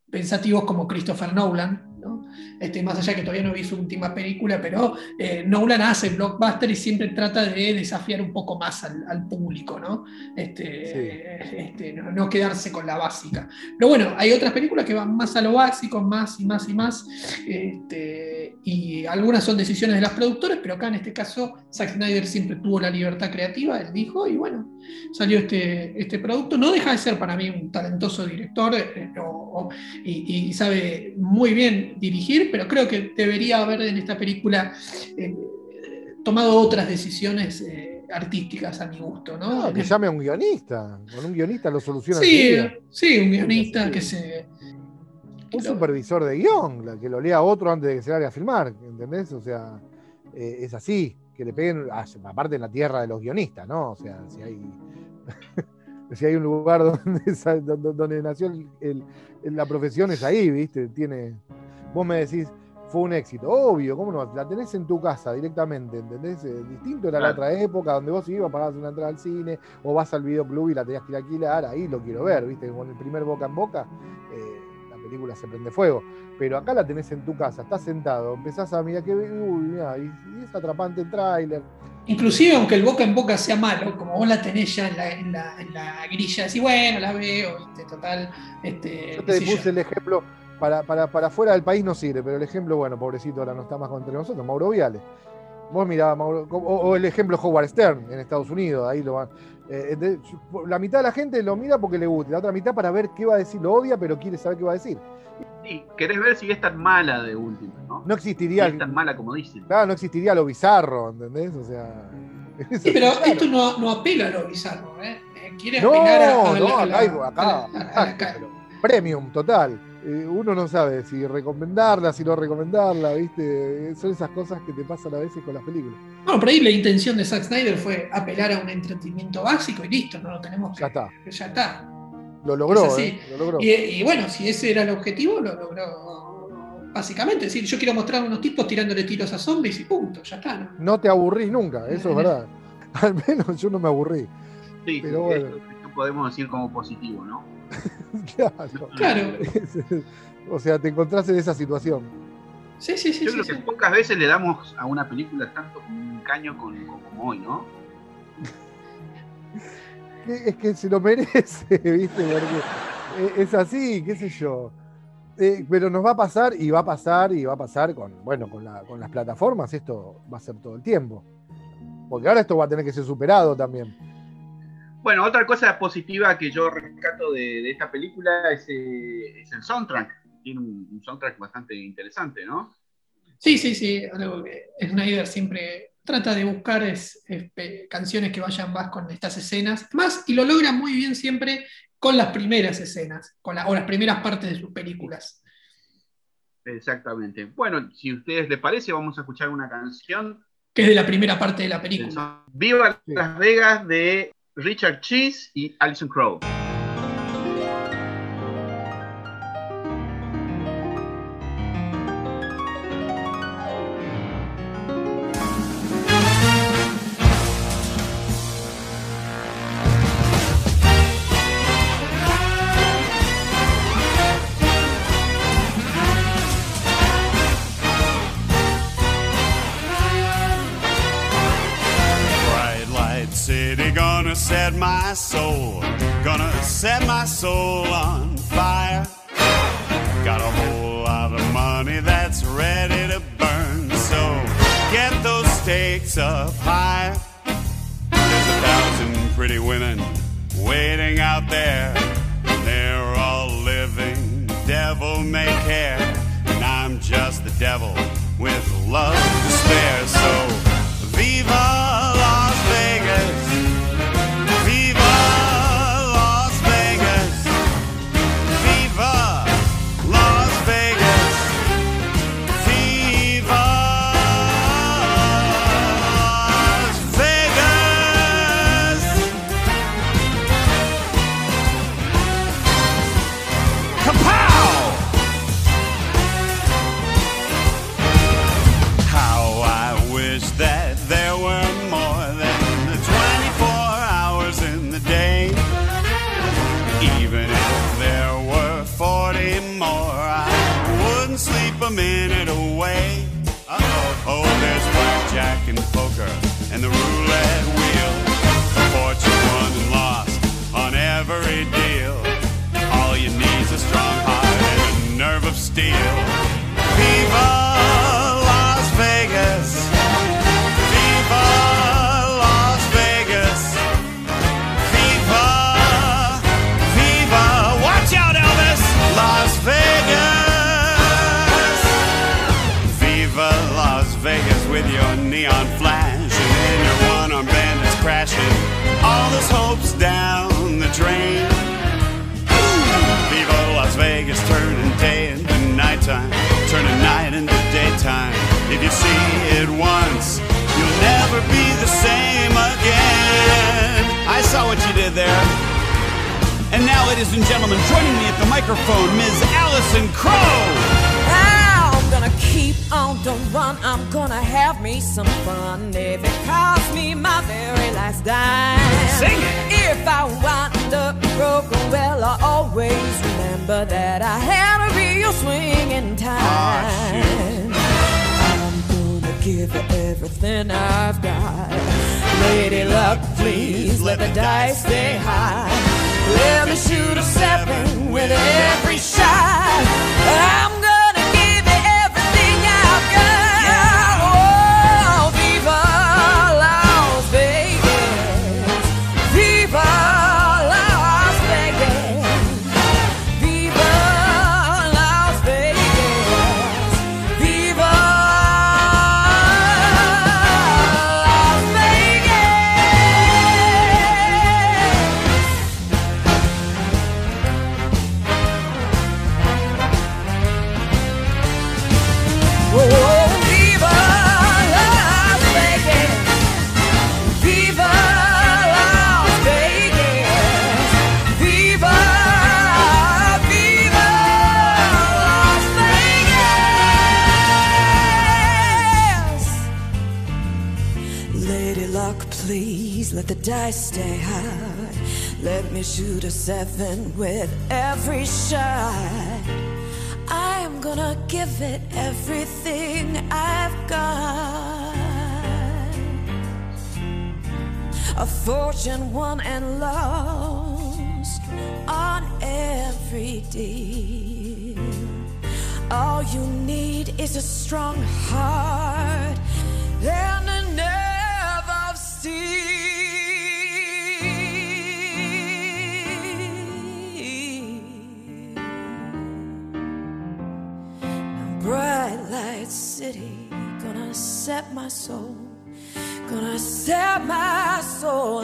Speaker 2: pensativos como Christopher Nolan. ¿no? Este, más allá que todavía no vi su última película, pero eh, Nolan hace blockbuster y siempre trata de desafiar un poco más al, al público, ¿no? Este, este, no, no quedarse con la básica. Pero bueno, hay otras películas que van más a lo básico, más y más y más. Este, y algunas son decisiones de los productores, pero acá en este caso Zack Snyder siempre tuvo la libertad creativa, él dijo, y bueno, salió este, este producto. No deja de ser para mí un talentoso director eh, y, sabe muy bien dirigir, pero creo que debería haber en esta película eh, tomado otras decisiones artísticas a mi gusto. ¿no?
Speaker 3: Ah, que llame a un guionista, con un guionista lo soluciona.
Speaker 2: Sí, sí, un guionista que se
Speaker 3: un supervisor de guion, que lo lea otro antes de que se vaya a filmar, ¿entendés? O sea, eh, es así, que le peguen, ah, aparte en la tierra de los guionistas, ¿no? O sea, si hay, si hay un lugar donde, donde nació la profesión es ahí, ¿viste? Tiene, vos me decís, fue un éxito, obvio, ¿cómo no? La tenés en tu casa directamente, ¿entendés? Eh, distinto era la otra época donde vos ibas, pagabas una entrada al cine, o vas al videoclub y la tenías que ir a alquilar, ahí lo quiero ver, ¿viste? Con el primer boca en boca. Eh, película se prende fuego. Pero acá la tenés en tu casa, estás sentado, empezás a mirar que uy, y, es atrapante el tráiler.
Speaker 2: Inclusive aunque el boca en boca sea malo, como vos la tenés ya en la, en la, grilla, decís, bueno, la veo, total. Este,
Speaker 3: yo te puse el ejemplo, para, para, para fuera del país no sirve, pero el ejemplo, bueno, pobrecito, ahora no está más entre nosotros, Mauro Viales. Vos mirabas, Mauro, o, el ejemplo Howard Stern en Estados Unidos, ahí lo van. Eh, la mitad de la gente lo mira porque le gusta, la otra mitad para ver qué va a decir, lo odia, pero quiere saber qué va a decir.
Speaker 1: Sí, querés ver si es tan mala de última, ¿no?
Speaker 3: No existiría.
Speaker 1: Si es tan mala como dicen.
Speaker 3: Claro, no existiría lo bizarro, ¿entendés? O sea.
Speaker 2: Sí, pero esto no, no, apela a lo bizarro, ¿eh? eh quiere
Speaker 3: apelar a, no, acá, acá, premium, total. Eh, uno no sabe si recomendarla, si no recomendarla, ¿viste? Son esas cosas que te pasan a veces con las películas.
Speaker 2: Bueno, por ahí la intención de Zack Snyder fue apelar a un entretenimiento básico y listo, no lo tenemos que.
Speaker 3: Ya está.
Speaker 2: Ya está.
Speaker 3: Lo logró, ¿eh? lo logró.
Speaker 2: Y, bueno, si ese era el objetivo, lo logró básicamente. Es decir, yo quiero mostrar a unos tipos tirándole tiros a zombies y punto, ya está.
Speaker 3: No, no te aburrís nunca, eso es verdad. Al menos yo no me aburrí.
Speaker 1: Sí, pero bueno. podemos decir como positivo, ¿no?
Speaker 2: claro.
Speaker 3: o sea, te encontrás en esa situación.
Speaker 2: Sí, sí, sí.
Speaker 1: Yo creo que pocas veces le damos a una película tanto un caño como hoy, ¿no?
Speaker 3: es que se lo merece, ¿viste? es así, qué sé yo. Eh, pero nos va a pasar y va a pasar y va a pasar con, bueno, con, con las plataformas, esto va a ser todo el tiempo. Porque ahora esto va a tener que ser superado también.
Speaker 1: Bueno, otra cosa positiva que yo rescato de, esta película es, eh, es, el soundtrack. Tiene un, soundtrack bastante interesante, ¿no?
Speaker 2: Sí, sí, sí. Algo que Snyder siempre trata de buscar es, canciones que vayan más con estas escenas. Más, y lo logra muy bien siempre con las primeras escenas, con o las primeras partes de sus películas.
Speaker 1: Exactamente. Bueno, si a ustedes les parece, vamos a escuchar una canción.
Speaker 2: Que es de la primera parte de la película.
Speaker 1: Viva Las Vegas de Richard Cheese y Alison Crow. set my soul, gonna set my soul on fire. Got a whole lot of money that's ready to burn, so get those stakes up higher. There's a thousand pretty women waiting out there, and they're all living devil may care, and I'm just the devil with love to spare. So, viva
Speaker 4: you see it once, you'll never be the same again. I saw what you did there. And now, ladies and gentlemen, joining me at the microphone, Ms. Allison Crow.
Speaker 5: I'm gonna keep on the run. I'm gonna have me some fun. If it costs me my very last dime.
Speaker 4: Sing it.
Speaker 5: If I wind up broken, well, I always remember that I had a real swing in time. I'm gonna give it everything I've got. Lady luck, please let the dice stay high. Let me shoot a seven with every shot. I'm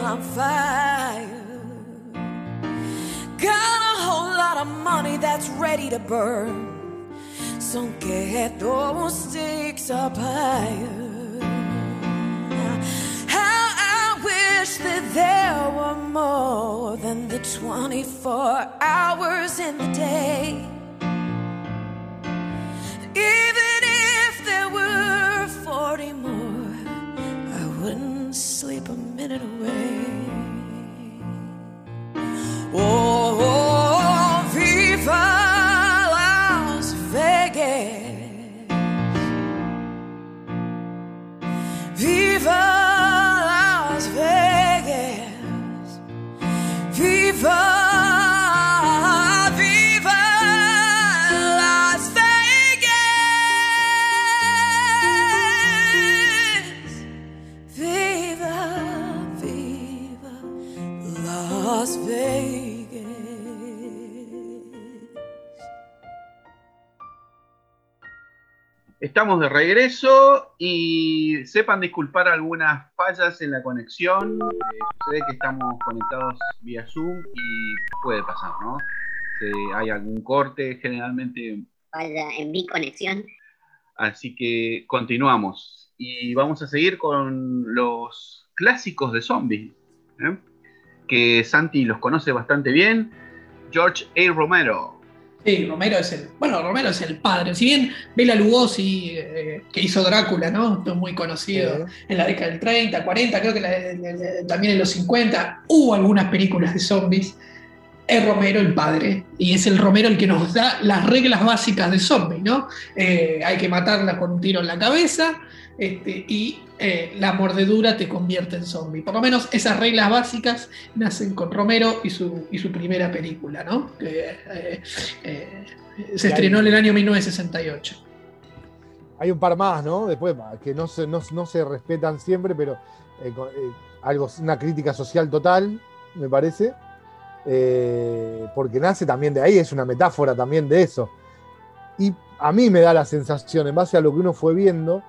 Speaker 5: on fire. Got a whole lot of money that's ready to burn, so get those stakes up higher. How I wish that there were more than the 24 hours in the day. Sleep a minute away. Oh,
Speaker 1: Estamos de regreso y sepan disculpar algunas fallas en la conexión. Eh, sucede que estamos conectados vía Zoom y puede pasar, ¿no? Si hay algún corte, generalmente.
Speaker 6: Vaya en mi conexión.
Speaker 1: Así que continuamos. Y vamos a seguir con los clásicos de zombies, ¿eh? que Santi los conoce bastante bien. George A. Romero.
Speaker 2: Sí, Romero es el. Bueno, Romero es el padre. Si bien Bela Lugosi, eh, que hizo Drácula, ¿no? Esto es muy conocido
Speaker 3: Sí.
Speaker 2: en la década del 30, 40, creo que la- la- la- también en los 50, hubo algunas películas de zombies. Es Romero el padre, y es el Romero el que nos da las reglas básicas de zombies, ¿no? Eh, hay que matarla con un tiro en la cabeza, este, y eh, la mordedura te convierte en zombie. Por lo menos esas reglas básicas nacen con Romero y su, y su primera película, ¿no? Que, eh, eh, se estrenó en el año 1968.
Speaker 3: Hay un par más, ¿no? Después, que no se, no, no se respetan siempre, pero algo, una crítica social total, me parece. porque nace también de ahí, es una metáfora también de eso. Y a mí me da la sensación, en base a lo que uno fue viendo,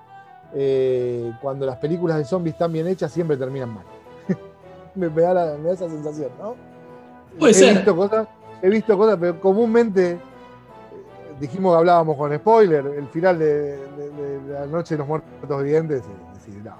Speaker 3: eh, cuando las películas de zombies están bien hechas, siempre terminan mal. me, me da la- me da esa sensación, ¿no?
Speaker 2: Puede
Speaker 3: he
Speaker 2: ser.
Speaker 3: Visto cosas, he visto cosas, pero comúnmente eh, dijimos que hablábamos con spoiler, el final de, de- de la noche de los muertos vivientes, y no,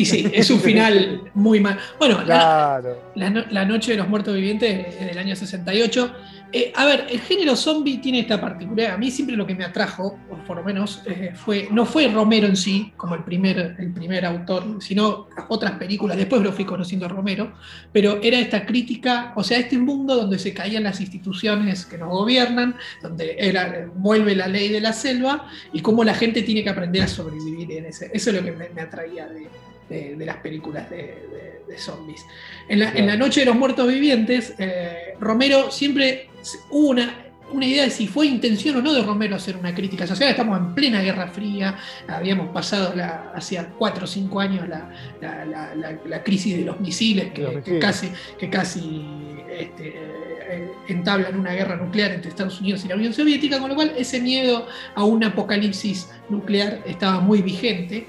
Speaker 2: Y sí, es un final muy mal. Bueno, la,
Speaker 3: claro.
Speaker 2: la no- la Noche de los Muertos Vivientes es del año 68. Eh, a ver, el género zombie tiene esta particularidad. A mí siempre lo que me atrajo, o por lo menos, eh, fue, no fue Romero en sí, como el primer, el primer autor, sino otras películas. Después lo fui conociendo a Romero, pero era esta crítica, o sea, este mundo donde se caían las instituciones que nos gobiernan, donde era, vuelve la ley de la selva y cómo la gente tiene que aprender a sobrevivir en ese. Eso es lo que me, me atraía de, de- de las películas de, de- zombies. En la, en la Noche de los Muertos Vivientes, eh, Romero siempre hubo una, una idea de si fue intención o no de Romero hacer una crítica social. Estamos en plena Guerra Fría, habíamos pasado la, hacía cuatro o cinco años la, la- la- la- la crisis de los misiles, que,
Speaker 3: Los
Speaker 2: que
Speaker 3: misiles.
Speaker 2: casi, que casi este, eh, entablan una guerra nuclear entre Estados Unidos y la Unión Soviética, con lo cual ese miedo a un apocalipsis nuclear estaba muy vigente.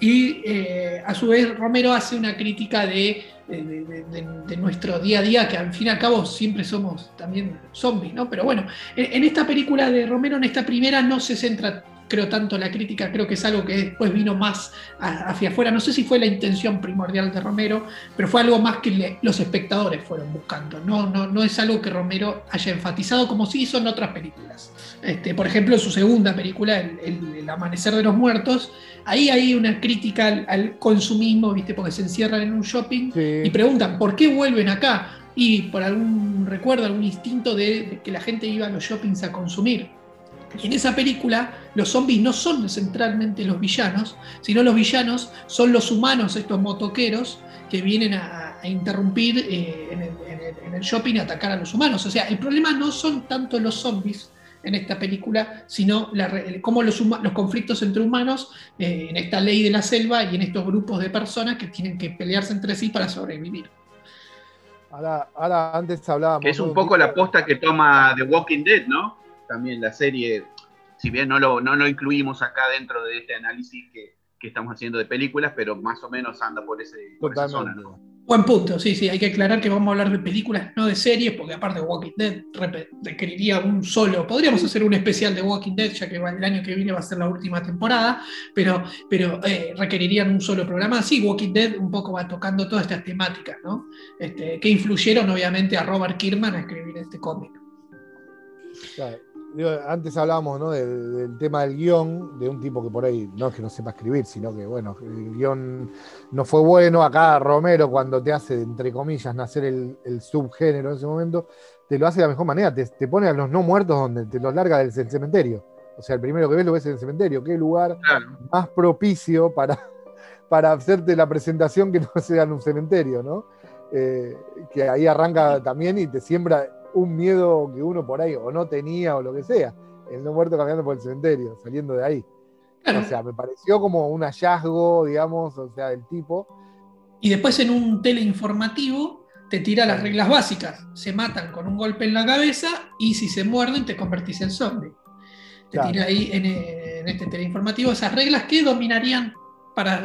Speaker 2: Y eh, a su vez Romero hace una crítica de, de- nuestro día a día, que al fin y al cabo siempre somos también zombies, ¿no? Pero bueno, en, en esta película de Romero, en esta primera, no se centra, creo, tanto la crítica, creo que es algo que después vino más hacia afuera. No sé si fue la intención primordial de Romero, pero fue algo más que le- los espectadores fueron buscando. No, no, no es algo que Romero haya enfatizado como sí hizo en otras películas. Este, por ejemplo, en su segunda película, El, El- El Amanecer de los Muertos, ahí hay una crítica al, al consumismo, ¿viste? Porque se encierran en un shopping
Speaker 3: Sí.
Speaker 2: y preguntan, ¿por qué vuelven acá? Y por algún recuerdo, algún instinto de, de que la gente iba a los shoppings a consumir. Y en esa película, los zombies no son centralmente los villanos, sino los villanos son los humanos, estos motoqueros, que vienen a, a interrumpir eh, en, el, en el- en el shopping y atacar a los humanos. O sea, el problema no son tanto los zombies en esta película, sino cómo los, conflictos entre humanos eh, en esta ley de la selva y en estos grupos de personas que tienen que pelearse entre sí para sobrevivir.
Speaker 3: Ahora, ahora antes hablábamos.
Speaker 1: Que es un poco la posta que toma The Walking Dead, ¿no? También la serie, si bien no lo, no lo incluimos acá dentro de este análisis que, que estamos haciendo de películas, pero más o menos anda por, ese, por esa zona,
Speaker 3: Totalmente.
Speaker 1: ¿no?
Speaker 2: Buen punto, sí, sí, hay que aclarar que vamos a hablar de películas, no de series, porque aparte de Walking Dead requeriría un solo. Podríamos hacer un especial de Walking Dead, ya que el año que viene va a ser la última temporada, pero, pero eh, requerirían un solo programa. Sí, Walking Dead un poco va tocando todas estas temáticas, ¿no? Este, que influyeron obviamente a Robert Kirkman a escribir este cómic.
Speaker 3: Claro. Digo, antes hablábamos ¿no? del, del tema del guion, de un tipo que por ahí no es que no sepa escribir, sino que bueno, el guion no fue bueno. Acá Romero, cuando te hace, entre comillas, nacer el, el subgénero en ese momento, te lo hace de la mejor manera, te, te pone a los no muertos donde te los larga del del cementerio. O sea, el primero que ves lo ves en el cementerio. ¿Qué lugar
Speaker 1: Claro.
Speaker 3: más propicio para, para hacerte la presentación que no sea en un cementerio, ¿no? Eh, que ahí arranca también y te siembra un miedo que uno por ahí o no tenía o lo que sea. El no muerto caminando por el cementerio, saliendo de ahí.
Speaker 2: Claro.
Speaker 3: O sea, me pareció como un hallazgo, digamos, o sea, del tipo.
Speaker 2: Y después en un teleinformativo te tira las reglas básicas. Se matan con un golpe en la cabeza y si se muerden te convertís en zombie. Te
Speaker 3: Claro.
Speaker 2: tira ahí en, en este teleinformativo esas reglas que dominarían,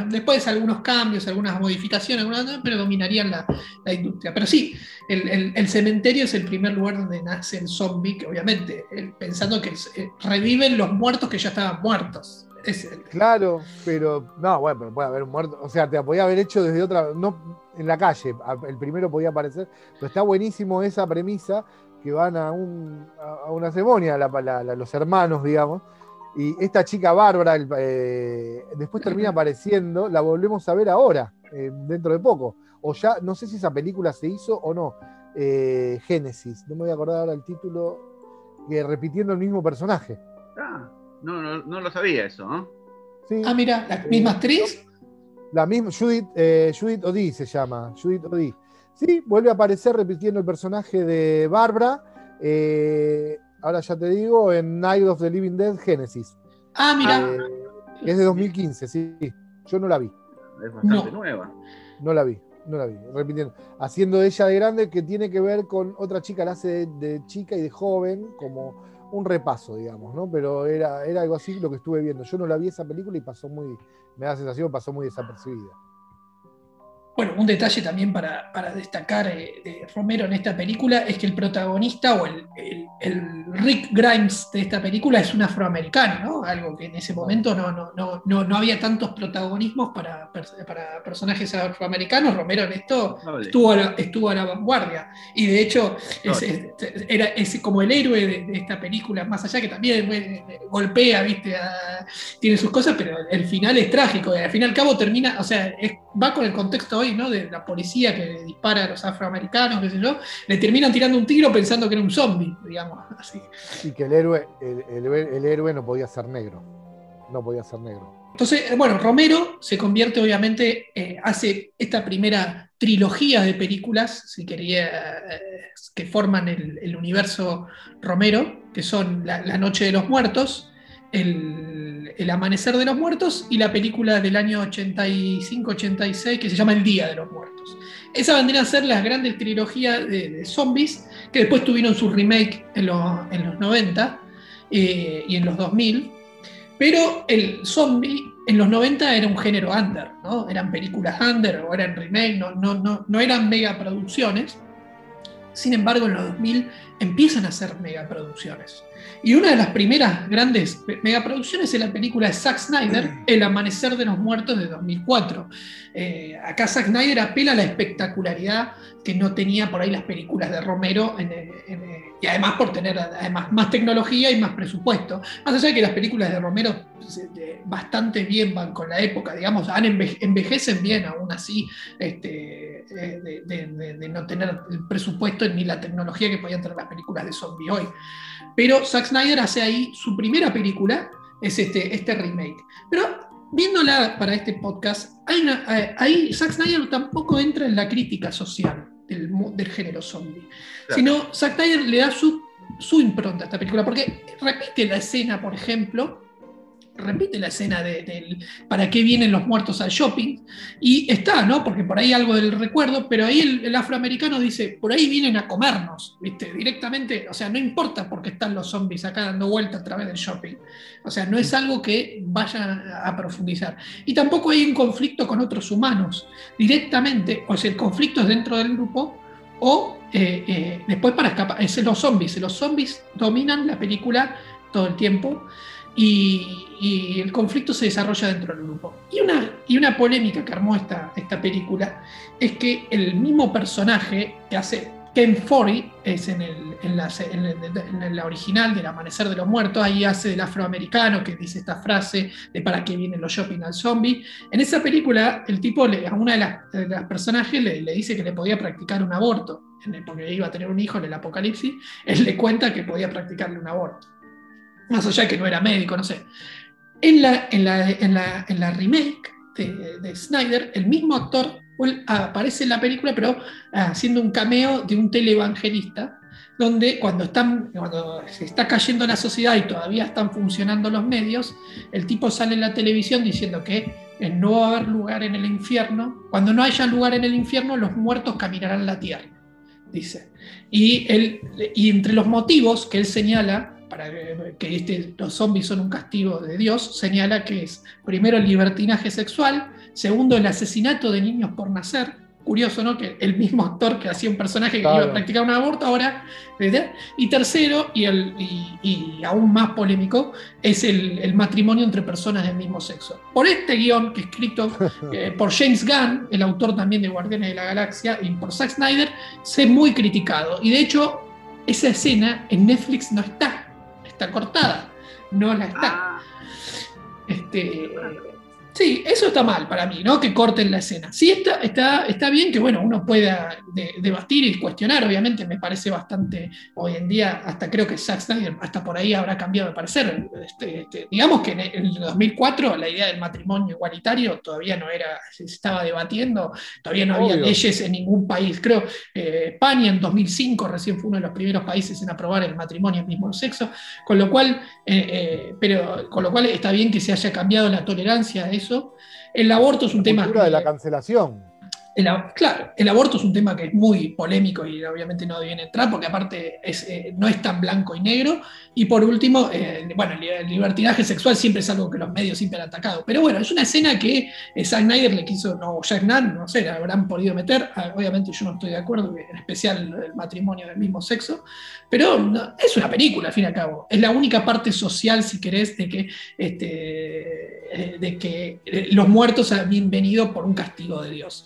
Speaker 2: después algunos cambios, algunas modificaciones, algunas- pero dominarían la, industria. Pero sí, el, cementerio es el primer lugar donde nace el zombie, obviamente, pensando que eh, reviven los muertos que ya estaban muertos.
Speaker 3: Claro, pero no, bueno, pero puede haber un muerto. O sea, te podía haber hecho desde otra, no en la calle, el primero podía aparecer, pero está buenísimo esa premisa que van a, un, a a una ceremonia, la- la- los hermanos, digamos, y esta chica Bárbara eh, después termina apareciendo, la volvemos a ver ahora, eh, dentro de poco. O ya, no sé si esa película se hizo o no, eh, Génesis, no me voy a acordar ahora el título, que repitiendo el mismo personaje.
Speaker 1: Ah, no, no, no lo sabía eso, ¿no?
Speaker 3: Sí.
Speaker 2: Ah, mira, la misma actriz.
Speaker 3: La misma, Judith, eh, Judith Odí se llama, Judith Odí. Sí, vuelve a aparecer repitiendo el personaje de Barbara. eh, ahora ya te digo, en Night of the Living Dead Genesis.
Speaker 2: Ah, mira.
Speaker 3: eh, es de 2015, sí. Yo no la vi,
Speaker 1: Es bastante
Speaker 2: No.
Speaker 1: nueva.
Speaker 3: no la vi, no la vi. Repitiendo. Haciendo de ella de grande, que tiene que ver con otra chica, la hace de, de chica y de joven, como un repaso, digamos, ¿no? Pero era, era algo así lo que estuve viendo. Yo no la vi esa película y pasó muy, me da la sensación que pasó muy desapercibida.
Speaker 2: Bueno, un detalle también para, para destacar eh, de Romero en esta película es que el protagonista o el, el- el Rick Grimes de esta película es un afroamericano, ¿no? Algo que en ese momento no, no, no, no, no había tantos protagonismos para, para personajes afroamericanos. Romero en esto estuvo a, la, estuvo a la vanguardia. Y de hecho, es,
Speaker 1: Vale.
Speaker 2: es- era, es como el héroe de, de esta película, más allá que también eh, golpea, ¿viste? A- tiene sus cosas, pero el final es trágico. Y al fin y al cabo termina, o sea, es- va con el contexto hoy, ¿no? De la policía que dispara a los afroamericanos, qué sé yo, le terminan tirando un tiro pensando que era un zombie, digamos. Así.
Speaker 3: Y que el héroe, el, héroe no podía ser negro. No podía ser negro.
Speaker 2: Entonces, eh, bueno, Romero se convierte, obviamente, eh, hace esta primera trilogía de películas, si quería, eh, que forman el, universo Romero, que son La, Noche de los Muertos, el, Amanecer de los Muertos y la película del año 85-86 que se llama El Día de los Muertos. Esas vendrían a ser las grandes trilogías de, de zombies, que después tuvieron su remake en, en los 90 eh, y en los 2000. Pero el zombie en los 90 era un género under, ¿no? Eran películas under o eran remake, no, no, no, no eran megaproducciones. Sin embargo, en los 2000 empiezan a hacer megaproducciones. Y una de las primeras grandes megaproducciones es la película de Zack Snyder, El Amanecer de los Muertos de 2004. Eh, acá Zack Snyder apela a la espectacularidad que no tenía por ahí las películas de Romero, en- en- y además por tener además más tecnología y más presupuesto. Más allá de que las películas de Romero pues, eh, bastante bien van con la época, digamos, han enve- envejecen bien aún así, este, eh, de, de- de- de no tener el presupuesto ni la tecnología que podían tener las películas de zombie hoy. Pero Zack Snyder hace ahí su primera película, es este, este remake. Pero viéndola para este podcast, hay una- eh, ahí Zack Snyder tampoco entra en la crítica social del, género zombie,
Speaker 1: Claro.
Speaker 2: sino Zack Snyder le da su, su impronta a esta película, porque repite la escena, por ejemplo, repite la escena de, para qué vienen los muertos al shopping, y está, ¿no? Porque por ahí algo del recuerdo, pero ahí el, afroamericano dice, por ahí vienen a comernos, ¿viste? Directamente, o sea, no importa por qué están los zombies acá dando vueltas a través del shopping. O sea, no es algo que vaya a profundizar. Y tampoco hay un conflicto con otros humanos. Directamente, o sea, el conflicto es dentro del grupo o eh, eh, después para escapar. Es los zombies. Los zombies dominan la película todo el tiempo y, el conflicto se desarrolla dentro del grupo. Y una, y una polémica que armó esta, esta película es que el mismo personaje que hace Ken Forey, es en, el, en, la, en, la original del Amanecer de los Muertos, ahí hace del afroamericano que dice esta frase de para qué vienen los shopping al zombie. En esa película, el tipo le- a una de las, personajes le, le dice que le podía practicar un aborto, porque iba a tener un hijo en el apocalipsis. Él le cuenta que podía practicarle un aborto. Más allá de que no era médico, no sé. En la, en la, en la, en la remake de, de Snyder, el mismo actor aparece en la película, pero haciendo un cameo de un televangelista, donde cuando, están, cuando se está cayendo la sociedad y todavía están funcionando los medios, el tipo sale en la televisión diciendo que no va a haber lugar en el infierno. Cuando no haya lugar en el infierno, los muertos caminarán la tierra, dice. Y, él, y entre los motivos que él señala para que, este- los zombies son un castigo de Dios, señala que es primero el libertinaje sexual, segundo el asesinato de niños por nacer. Curioso, ¿no? Que el mismo actor que hacía un personaje que iba a practicar un aborto ahora. ¿verdad? Y tercero, y, el, y, y aún más polémico, es el, el matrimonio entre personas del mismo sexo. Por este guion, que es escrito eh, por James Gunn, el autor también de Guardianes de la Galaxia, y por Zack Snyder, se muy criticado. Y de hecho, esa escena en Netflix no está, está cortada, no la está.
Speaker 1: Ah,
Speaker 2: Este, sí, eso está mal para mí, ¿no? Que corten la escena. Sí, está, está, está bien que, bueno, uno pueda de- debatir y cuestionar, obviamente, me parece bastante, hoy en día, hasta creo que Zack Snyder, hasta por ahí habrá cambiado de parecer. Este, este, digamos que en el 2004 la idea del matrimonio igualitario todavía no era, se estaba debatiendo, todavía no había leyes en ningún país. Creo eh, España en 2005 recién fue uno de los primeros países en aprobar el matrimonio del mismo sexo, con lo cual, eh, eh, pero con lo cual está bien que se haya cambiado la tolerancia eso. El aborto es un tema.
Speaker 3: Cultura de la cancelación.
Speaker 2: El, claro, el aborto es un tema que es muy polémico y obviamente no deben entrar porque aparte eh, no es tan blanco y negro. Y por último, eh, bueno, el, libertinaje sexual siempre es algo que los medios siempre han atacado. Pero bueno, es una escena que eh, Zack Snyder le quiso, no, Jack Nan, no sé, la habrán podido meter. Ah, Obviamente yo no estoy de acuerdo, en especial el matrimonio del mismo sexo. Pero es una película, al fin y al cabo. Es la única parte social, si querés, de que, este, de que los muertos habían venido por un castigo de Dios.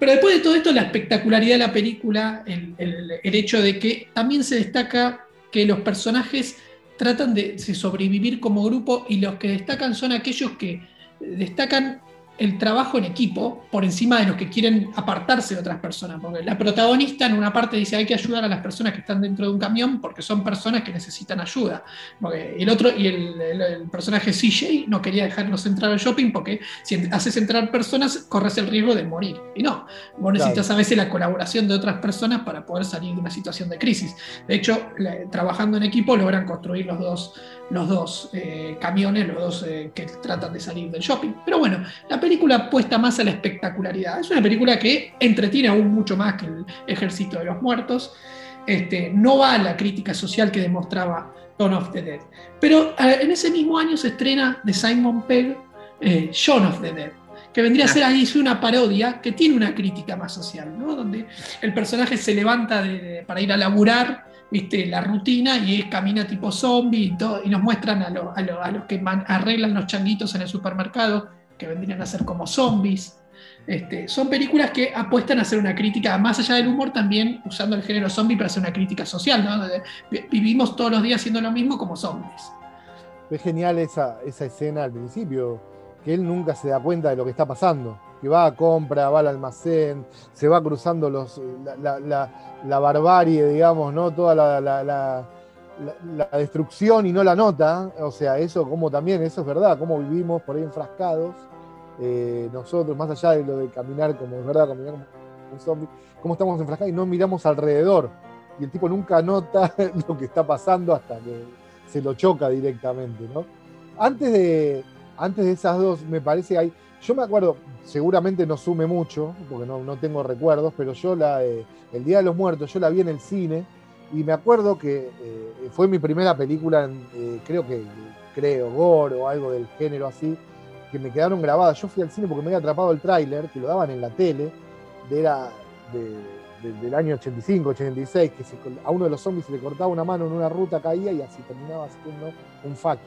Speaker 2: Pero después de todo esto, la espectacularidad de la película, el, hecho de que también se destaca que los personajes tratan de sobrevivir como grupo y los que destacan son aquellos que destacan el trabajo en equipo por encima de los que quieren apartarse de otras personas. Porque la protagonista en una parte dice hay que ayudar a las personas que están dentro de un camión porque son personas que necesitan ayuda. Porque el otro, y el, el- el personaje CJ no quería dejarlos entrar al shopping porque si haces entrar personas corres el riesgo de morir. Y no, vos necesitas a veces la colaboración de otras personas para poder salir de una situación de crisis. De hecho, la- trabajando en equipo logran construir los dos, los dos eh, camiones, los dos eh, que tratan de salir del shopping. Pero bueno, la película apuesta más a la espectacularidad. Es una película que entretiene aún mucho más que el Ejército de los Muertos. Este, no va a la crítica social que demostraba Dawn of the Dead. Pero eh, en ese mismo año se estrena de Simon Pegg eh, Shaun of the Dead, que vendría a ser ahí una parodia que tiene una crítica más social, ¿no? donde el personaje se levanta para ir a laburar, ¿viste? la rutina y es, camina tipo zombie y, todo, y nos muestran a, lo- a lo- a los que man- arreglan los changuitos en el supermercado, que vendrían a ser como zombies. Este, son películas que apuestan a hacer una crítica, más allá del humor, también usando el género zombie para hacer una crítica social. ¿no? Vivimos todos los días haciendo lo mismo como zombies.
Speaker 3: Es genial esa, esa escena al principio, que él nunca se da cuenta de lo que está pasando. Que va a compra, va al almacén, se va cruzando los, la, la- la- barbarie, digamos, ¿no? Toda la destrucción y no la nota. O sea, eso como también, eso es verdad, cómo vivimos por ahí enfrascados. eh, nosotros, más allá de lo de caminar como es verdad, caminar como un zombie, cómo estamos enfrascados y no miramos alrededor. Y el tipo nunca nota lo que está pasando hasta que se lo choca directamente, ¿no? Antes de, antes de esas dos, me parece que hay. Yo me acuerdo, seguramente no sume mucho, porque no, no tengo recuerdos, pero yo la de El Día de los Muertos, yo la vi en el cine y me acuerdo que eh, fue mi primera película, eh, creo que, creo, gore o algo del género así, que me quedaron grabadas. Yo fui al cine porque me había atrapado el tráiler, que lo daban en la tele, de, era de- de- del año 85, 86, que a uno de los zombies se le cortaba una mano en una ruta, caía y así terminaba haciendo un fuck.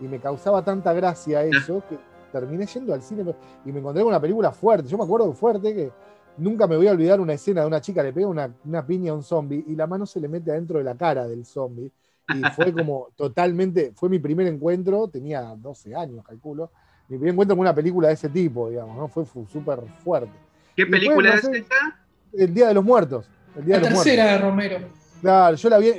Speaker 3: Y me causaba tanta gracia eso que terminé yendo al cine y me encontré con una película fuerte. Yo me acuerdo fuerte que nunca me voy a olvidar una escena de una chica le pega una, una piña a un zombie y la mano se le mete adentro de la cara del zombie. Y fue como totalmente, fue mi primer encuentro, tenía 12 años, calculo, mi primer encuentro con una película de ese tipo, digamos, ¿no? Fue fu- súper fuerte.
Speaker 1: ¿Qué
Speaker 3: después,
Speaker 1: película
Speaker 3: no
Speaker 1: es
Speaker 3: sé,
Speaker 1: esa?
Speaker 3: El Día de los Muertos. El Día
Speaker 2: La
Speaker 3: de los
Speaker 2: tercera
Speaker 3: Muertos.
Speaker 2: de Romero.
Speaker 3: Claro, yo la vi.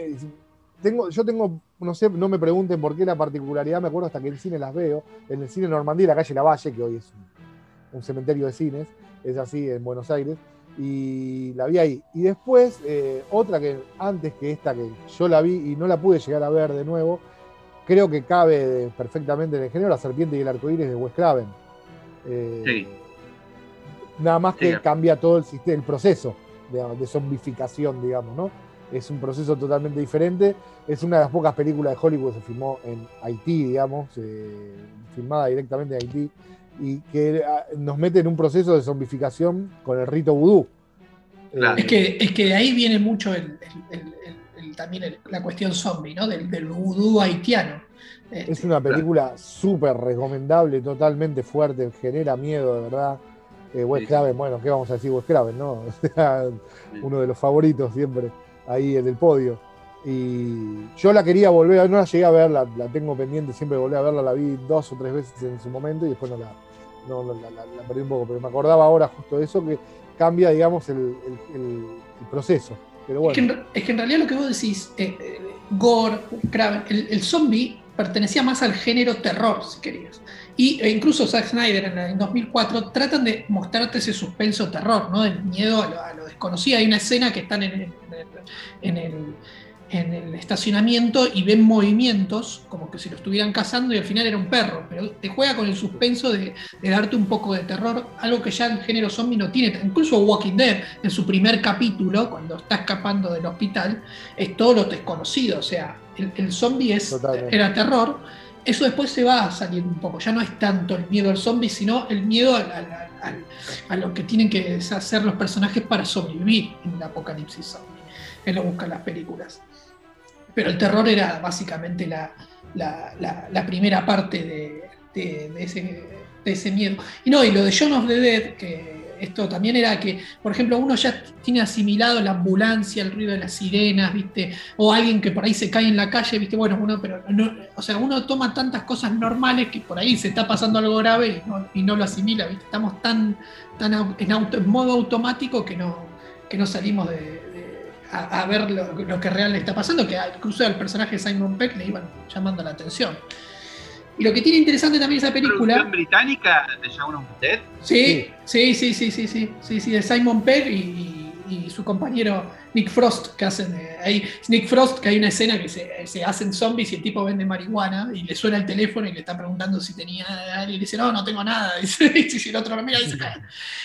Speaker 3: Tengo, yo tengo, no sé, no me pregunten por qué la particularidad, me acuerdo hasta que en cine las veo. En el cine Normandía, la calle Lavalle, que hoy es un, un cementerio de cines, es así en Buenos Aires, y la vi ahí. Y después, eh, otra que antes que esta, que yo la vi y no la pude llegar a ver de nuevo, creo que cabe de- perfectamente en el género La Serpiente y el Arcoíris de Wes Craven. Eh,
Speaker 1: Sí.
Speaker 3: Nada más que
Speaker 1: Sí.
Speaker 3: cambia todo el, sistema, el proceso digamos, de zombificación, digamos, ¿no? Es un proceso totalmente diferente. Es una de las pocas películas de Hollywood que se filmó en Haití, digamos, eh, filmada directamente en Haití, y que ah, nos mete en un proceso de zombificación con el rito vudú.
Speaker 1: Claro.
Speaker 2: Es que, es que de ahí viene mucho el- el- el- el- el- también el- la cuestión zombie, ¿no? Del, del vudú haitiano. Este,
Speaker 3: Es una película súper recomendable, totalmente fuerte, genera miedo, de verdad. Eh, Wes. Craven, bueno, ¿qué vamos a decir Wes Craven, no? O sea, Uno de los favoritos siempre ahí en el podio. Y yo la quería volver a ver, no la llegué a ver, la, la tengo pendiente siempre volver a verla, la vi dos o tres veces en su momento y después no la, no, la, perdí un poco, pero me acordaba ahora justo de eso que cambia, digamos, el, el- el- el proceso. Pero
Speaker 2: Es, que en, es que en realidad lo que vos decís, eh, eh, Gore, Craven, el, el zombie pertenecía más al género terror, si querías. Y e incluso Zack Snyder en, en 2004 tratan de mostrarte ese suspenso terror, ¿no? Del miedo a lo, a lo desconocido. Hay una escena que están en, el- en el- en el estacionamiento y ven movimientos, como que se lo estuvieran cazando y al final era un perro, pero te juega con el suspenso de, de darte un poco de terror, algo que ya el género zombie no tiene, incluso Walking Dead, en su primer capítulo, cuando está escapando del hospital, es todo lo desconocido, o sea, el, el zombie es,
Speaker 3: Totalmente.
Speaker 2: era terror, eso después se va saliendo un poco, ya no es tanto el miedo al zombie, sino el miedo a lo que tienen que hacer los personajes para sobrevivir en el apocalipsis zombie, es lo buscan las películas. Pero el terror era básicamente la, primera parte de, ese, miedo. Y no, y lo de John of Dead, que esto también era que, por ejemplo, uno ya tiene asimilado la ambulancia, el ruido de las sirenas, ¿viste? O alguien que por ahí se cae en la calle, ¿viste? Bueno, uno, pero no, o sea, uno toma tantas cosas normales que por ahí se está pasando algo grave y no, y no lo asimila, ¿viste? Estamos tan, tan en, modo automático que no, que no salimos de, a, ver lo, que real le está pasando, que incluso al personaje Simon Peck le iban llamando la atención. Y lo que tiene interesante también esa película.
Speaker 1: ¿Producción británica de Shaun of the Dead?
Speaker 2: Sí, sí, sí, sí, sí, sí, sí, sí, de Simon Pegg y, y su compañero Nick Frost, que hacen eh, Nick Frost, que hay una escena que se, hacen zombies y el tipo vende marihuana y le suena el teléfono y le está preguntando si tenía algo y le dice, no, no tengo nada, dice, y si el otro mira dice, "Ah".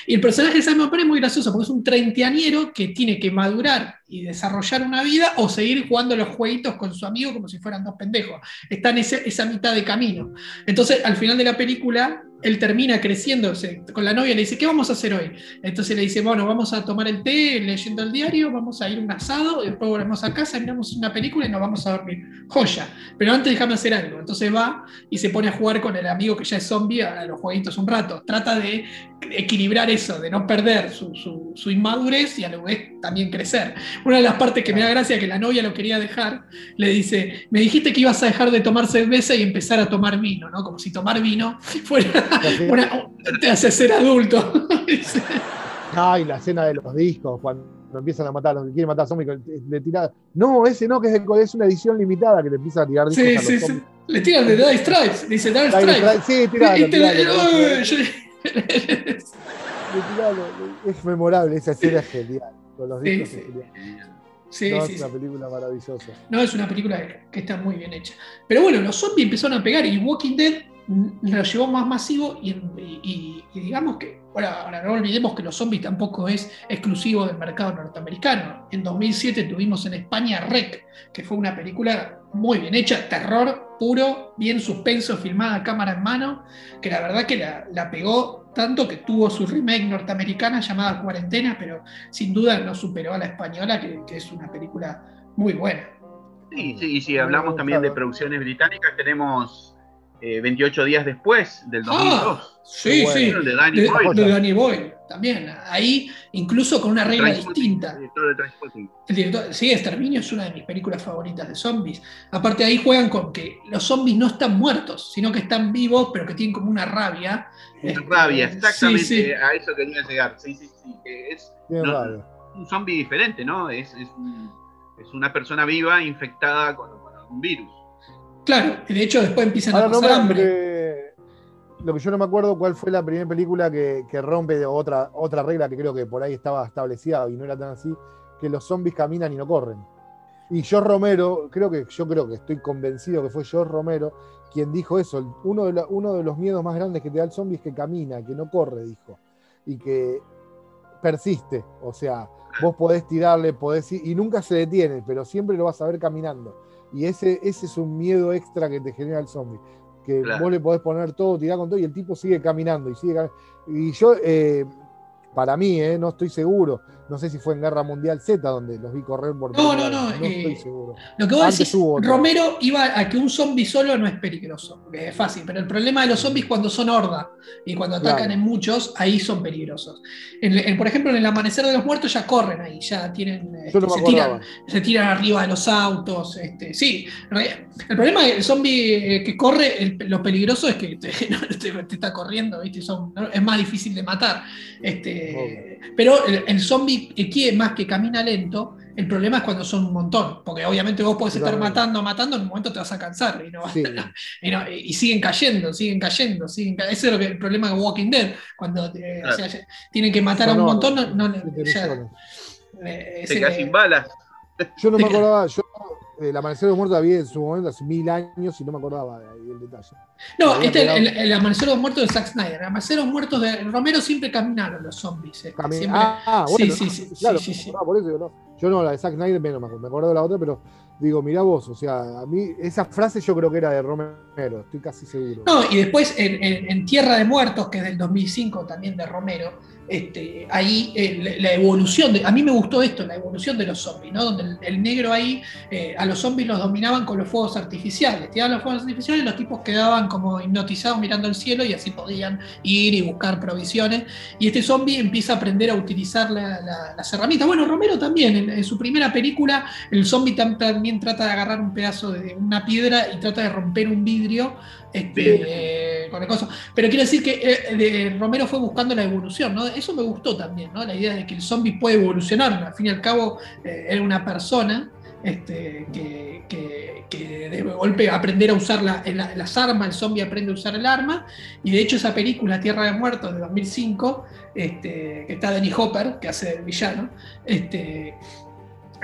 Speaker 2: y el personaje de Simon Pegg es muy gracioso porque es un treintañero que tiene que madurar y desarrollar una vida o seguir jugando los jueguitos con su amigo como si fueran dos pendejos. Está en ese- esa mitad de camino. Entonces, al final de la película, él termina creciendo se- con la novia, le dice, ¿qué vamos a hacer hoy? Entonces le dice, bueno, vamos a tomar el té leyendo el diario, vamos a ir un asado, después volvemos a casa, miramos una película y nos vamos a dormir. Joya. Pero antes déjame hacer algo. Entonces va y se pone a jugar con el amigo que ya es zombie a los jueguitos un rato. Trata de equilibrar eso, de no perder su inmadurez y a la vez también crecer. Una de las partes que me da gracia que la novia lo quería dejar, le dice, me dijiste que ibas a dejar de tomar cerveza y empezar a tomar vino, ¿no? Como si tomar vino fuera una- te hace ser adulto.
Speaker 3: Ay, la escena de los discos, cuando empiezan a matar, los que quieren matar a zombies, que le tira. No, ese no, que es, de- es una edición limitada que le empieza a tirar discos
Speaker 2: sí,
Speaker 3: a los
Speaker 2: sí, sí. Le tiran de Dire Stripes, dice Dire Stripes.
Speaker 3: Sí, tiralo,
Speaker 2: Y
Speaker 3: tiralo, tiralo, tiralo. Es memorable, esa escena es genial. Con los discos
Speaker 2: sí.
Speaker 3: es genial.
Speaker 2: Sí,
Speaker 3: No,
Speaker 2: sí,
Speaker 3: es una película maravillosa.
Speaker 2: No, es una película que, está muy bien hecha. Pero bueno, los zombies empezaron a pegar y Walking Dead lo llevó más masivo y, y- y digamos que, ahora, ahora no olvidemos que los zombies tampoco es exclusivo del mercado norteamericano. En 2007 tuvimos en España Rec, que fue una película muy bien hecha, terror puro, bien suspenso, filmada cámara en mano, que la verdad que la, la pegó tanto que tuvo su remake norteamericana llamada Cuarentena, pero sin duda no superó a la española, que, que es una película muy buena.
Speaker 1: Sí, sí, y si hablamos también de producciones británicas, tenemos eh, 28 días después del
Speaker 2: Ah,
Speaker 1: 2002.
Speaker 2: sí,
Speaker 3: Bueno.
Speaker 2: sí.
Speaker 1: El de Danny
Speaker 2: De,
Speaker 1: Boyle.
Speaker 2: de Danny Boyle, también. Ahí, incluso con una regla distinta.
Speaker 1: el director de.
Speaker 2: El director, sí, Exterminio es una de mis películas favoritas de zombies. Aparte, ahí juegan con que los zombies no están muertos, sino que están vivos, pero que tienen como una rabia. Este,
Speaker 1: rabia, exactamente,
Speaker 2: Sí, sí.
Speaker 1: a eso quería llegar. Sí, sí, sí, que es
Speaker 3: Bien
Speaker 1: No,
Speaker 3: raro.
Speaker 1: un zombie diferente, ¿no? Es, es, es una persona viva infectada con, con algún virus.
Speaker 2: Claro, de hecho después empiezan
Speaker 3: Ahora
Speaker 2: a pasar hambre.
Speaker 3: lo que yo no me acuerdo cuál fue la primera película que, que rompe otra, otra regla que creo que por ahí estaba establecida y no era tan así, que los zombies caminan y no corren. Y George Romero, creo que yo creo que estoy convencido que fue George Romero quien dijo eso. Uno de, la- uno de los miedos más grandes que te da el zombie es que camina, que no corre, dijo. Y que persiste. O sea, vos podés tirarle, podés ir, y nunca se detiene, pero siempre lo vas a ver caminando. Y ese, ese es un miedo extra que te genera el zombie. Que
Speaker 1: Claro.
Speaker 3: vos le podés poner todo, tirar con todo, y el tipo sigue caminando. Y, sigue y yo, eh, para mí, eh, no estoy seguro. No sé si fue en Guerra Mundial Z donde los vi correr por
Speaker 2: No, no, no,
Speaker 3: No
Speaker 2: eh,
Speaker 3: estoy seguro.
Speaker 2: Lo que vos
Speaker 3: Antes
Speaker 2: decís. Romero iba a que un zombie solo no es peligroso, porque es fácil, pero el problema de los zombies cuando son horda y cuando atacan
Speaker 3: Claro.
Speaker 2: en muchos, ahí son peligrosos. En- en- por ejemplo, en el amanecer de los muertos ya corren ahí, ya tienen,
Speaker 3: no
Speaker 2: este, se, tiran, se tiran arriba de los autos. Este, sí, el problema del zombie eh, que corre, el- lo peligroso es que te, no, te- te está corriendo, ¿viste? Son- es más difícil de matar. Este, pero el, el zombie que quiere más que camina lento, el problema es cuando son un montón, porque obviamente vos podés estar matando, matando, en un momento te vas a cansar y, no,
Speaker 3: Sí.
Speaker 2: y, no- y siguen cayendo, siguen cayendo, siguen ca- Ese es lo que, el problema de Walking Dead, cuando eh, o sea, ya tienen que matar a un montón, no, no- ya, eh,
Speaker 1: Se
Speaker 2: ese-
Speaker 1: queda sin balas.
Speaker 3: Yo no me acordaba, yo El Amanecer de los Muertos había en su momento hace mil años y no me acordaba de ahí el detalle.
Speaker 2: No, este es el, Amanecer de los Muertos de Zack Snyder. El Amanecer de los Muertos de Romero siempre caminaron los zombies. siempre-
Speaker 3: ah, bueno,
Speaker 2: sí,
Speaker 3: no,
Speaker 2: sí, sí,
Speaker 3: claro,
Speaker 2: sí,
Speaker 3: por eso yo no, yo no, la de Zack Snyder menos me acuerdo, me acuerdo de la otra, pero digo, mirá vos, o sea, a mí esa frase yo creo que era de Romero, estoy casi seguro.
Speaker 2: No, y después en, en- en Tierra de Muertos, que es del 2005 también de Romero, este, ahí eh, la, la evolución, de, a mí me gustó esto, la evolución de los zombies, ¿no? Donde el, el negro ahí, eh, a los zombies los dominaban con los fuegos artificiales, tiraban los fuegos artificiales y los tipos quedaban como hipnotizados mirando el cielo y así podían ir y buscar provisiones. Y este zombie empieza a aprender a utilizar la- la- las herramientas. Bueno, Romero también, en, en su primera película, el zombie tam- también trata de agarrar un pedazo de una piedra y trata de romper un vidrio este, Pero quiero decir que eh, Romero fue buscando la evolución, ¿no? Eso me gustó también, ¿no? La idea de que el zombie puede evolucionar. Al fin y al cabo, eh, era una persona este, que, de golpe aprender a usar la- la- las armas, el zombie aprende a usar el arma. Y de hecho, esa película, Tierra de Muertos, de 2005, este, que está Denny Hopper, que hace el villano, este,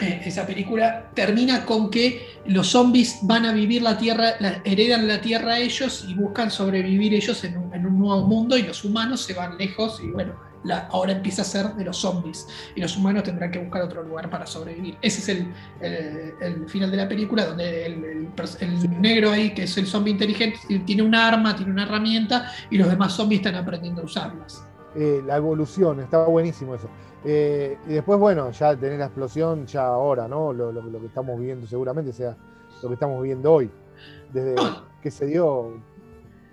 Speaker 2: eh, esa película termina con que los zombies van a vivir la tierra, la- heredan la tierra a ellos y buscan sobrevivir ellos en un, en un nuevo mundo y los humanos se van lejos y bueno, la- ahora empieza a ser de los zombies y los humanos tendrán que buscar otro lugar para sobrevivir. Ese es el, el- el final de la película donde el, el negro ahí, que es el zombie inteligente, tiene un arma, tiene una herramienta y los demás zombies están aprendiendo a usarlas.
Speaker 3: Eh, la evolución, estaba buenísimo eso. Eh, y después, bueno, ya tenés la explosión, ya ahora, ¿no? Lo, lo- lo que estamos viviendo seguramente sea lo que estamos viviendo hoy. Desde que se dio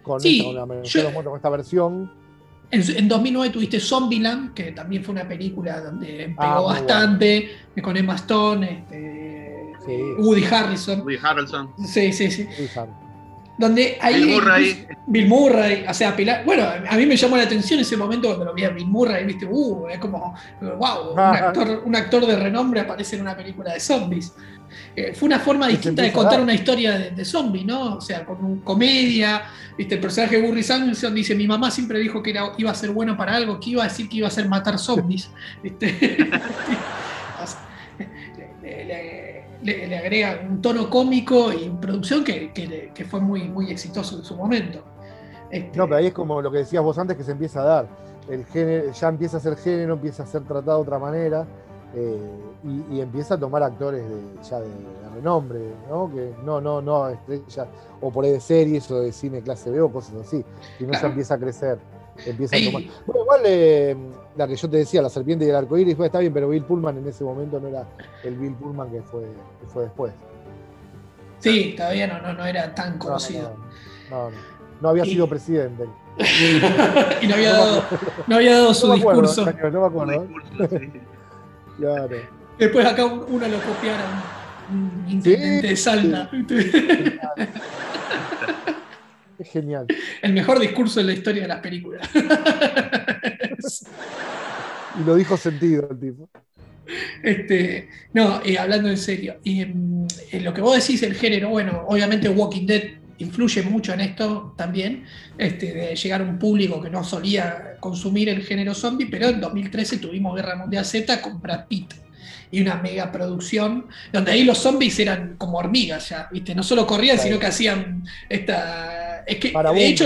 Speaker 3: con,
Speaker 2: Sí,
Speaker 3: esta, con, la
Speaker 2: yo-
Speaker 3: con esta versión.
Speaker 2: En, en 2009 tuviste Zombieland, que también fue una película donde pegó
Speaker 3: Ah,
Speaker 2: bastante, con Emma Stone, este,
Speaker 3: Sí.
Speaker 2: Woody Harrison.
Speaker 1: Woody Harrelson.
Speaker 2: Sí, sí, sí.
Speaker 3: sí, Sam.
Speaker 2: Donde ahí
Speaker 1: Bill Murray.
Speaker 2: Bill Murray, o sea, Pilar- bueno, a mí me llamó la atención ese momento cuando lo vi a Bill Murray, viste, uh, es como, wow, un
Speaker 3: Ah.
Speaker 2: actor, un actor de renombre aparece en una película de zombies. Eh, fue una forma distinta de contar
Speaker 3: dar.
Speaker 2: una historia de, de zombie, ¿no? O sea, con un- comedia, viste, el personaje de Burry Samuelson dice, mi mamá siempre dijo que era- iba a ser bueno para algo, que iba a decir que iba a ser matar zombies, ¿viste? Le, le- agrega un tono cómico y producción que, que que fue muy, muy exitoso en su momento. Este,
Speaker 3: No, pero ahí es como lo que decías vos antes que se empieza a dar. El género, ya empieza a ser género, empieza a ser tratado de otra manera eh, y, y empieza a tomar actores de, ya de, de renombre, ¿no? Que no, no, no estrellas o por ahí de series o de cine clase B o cosas así, sino ya
Speaker 2: Claro.
Speaker 3: empieza a crecer. Empieza a tomar. Bueno, igual eh, la que yo te decía, la serpiente y el arco iris, está bien, pero Bill Pullman en ese momento no era el Bill Pullman que fue, que fue después.
Speaker 2: Sí, todavía no, no, no era tan
Speaker 3: No,
Speaker 2: conocido.
Speaker 3: No, no, no, no había
Speaker 2: Y-
Speaker 3: sido presidente.
Speaker 2: y no había dado, no había dado su
Speaker 3: No me acuerdo,
Speaker 2: discurso.
Speaker 3: Daniel, no me
Speaker 1: Un
Speaker 3: acuerdo.
Speaker 1: discurso, sí.
Speaker 3: Claro.
Speaker 2: Después acá un- uno lo copiara un, un intendente de Salta.
Speaker 3: Es genial.
Speaker 2: El mejor discurso en la historia de las películas.
Speaker 3: Y lo dijo sentido el tipo.
Speaker 2: Este, no, eh, hablando en serio, mm, eh, lo que vos decís, el género, bueno, obviamente Walking Dead influye mucho en esto también, este, de llegar a un público que no solía consumir el género zombie, pero en 2013 tuvimos Guerra Mundial Z con Brad Pitt y una mega producción, donde ahí los zombies eran como hormigas ya, ¿viste? No solo corrían, sino que hacían esta... Es que,
Speaker 3: Para
Speaker 2: de hecho,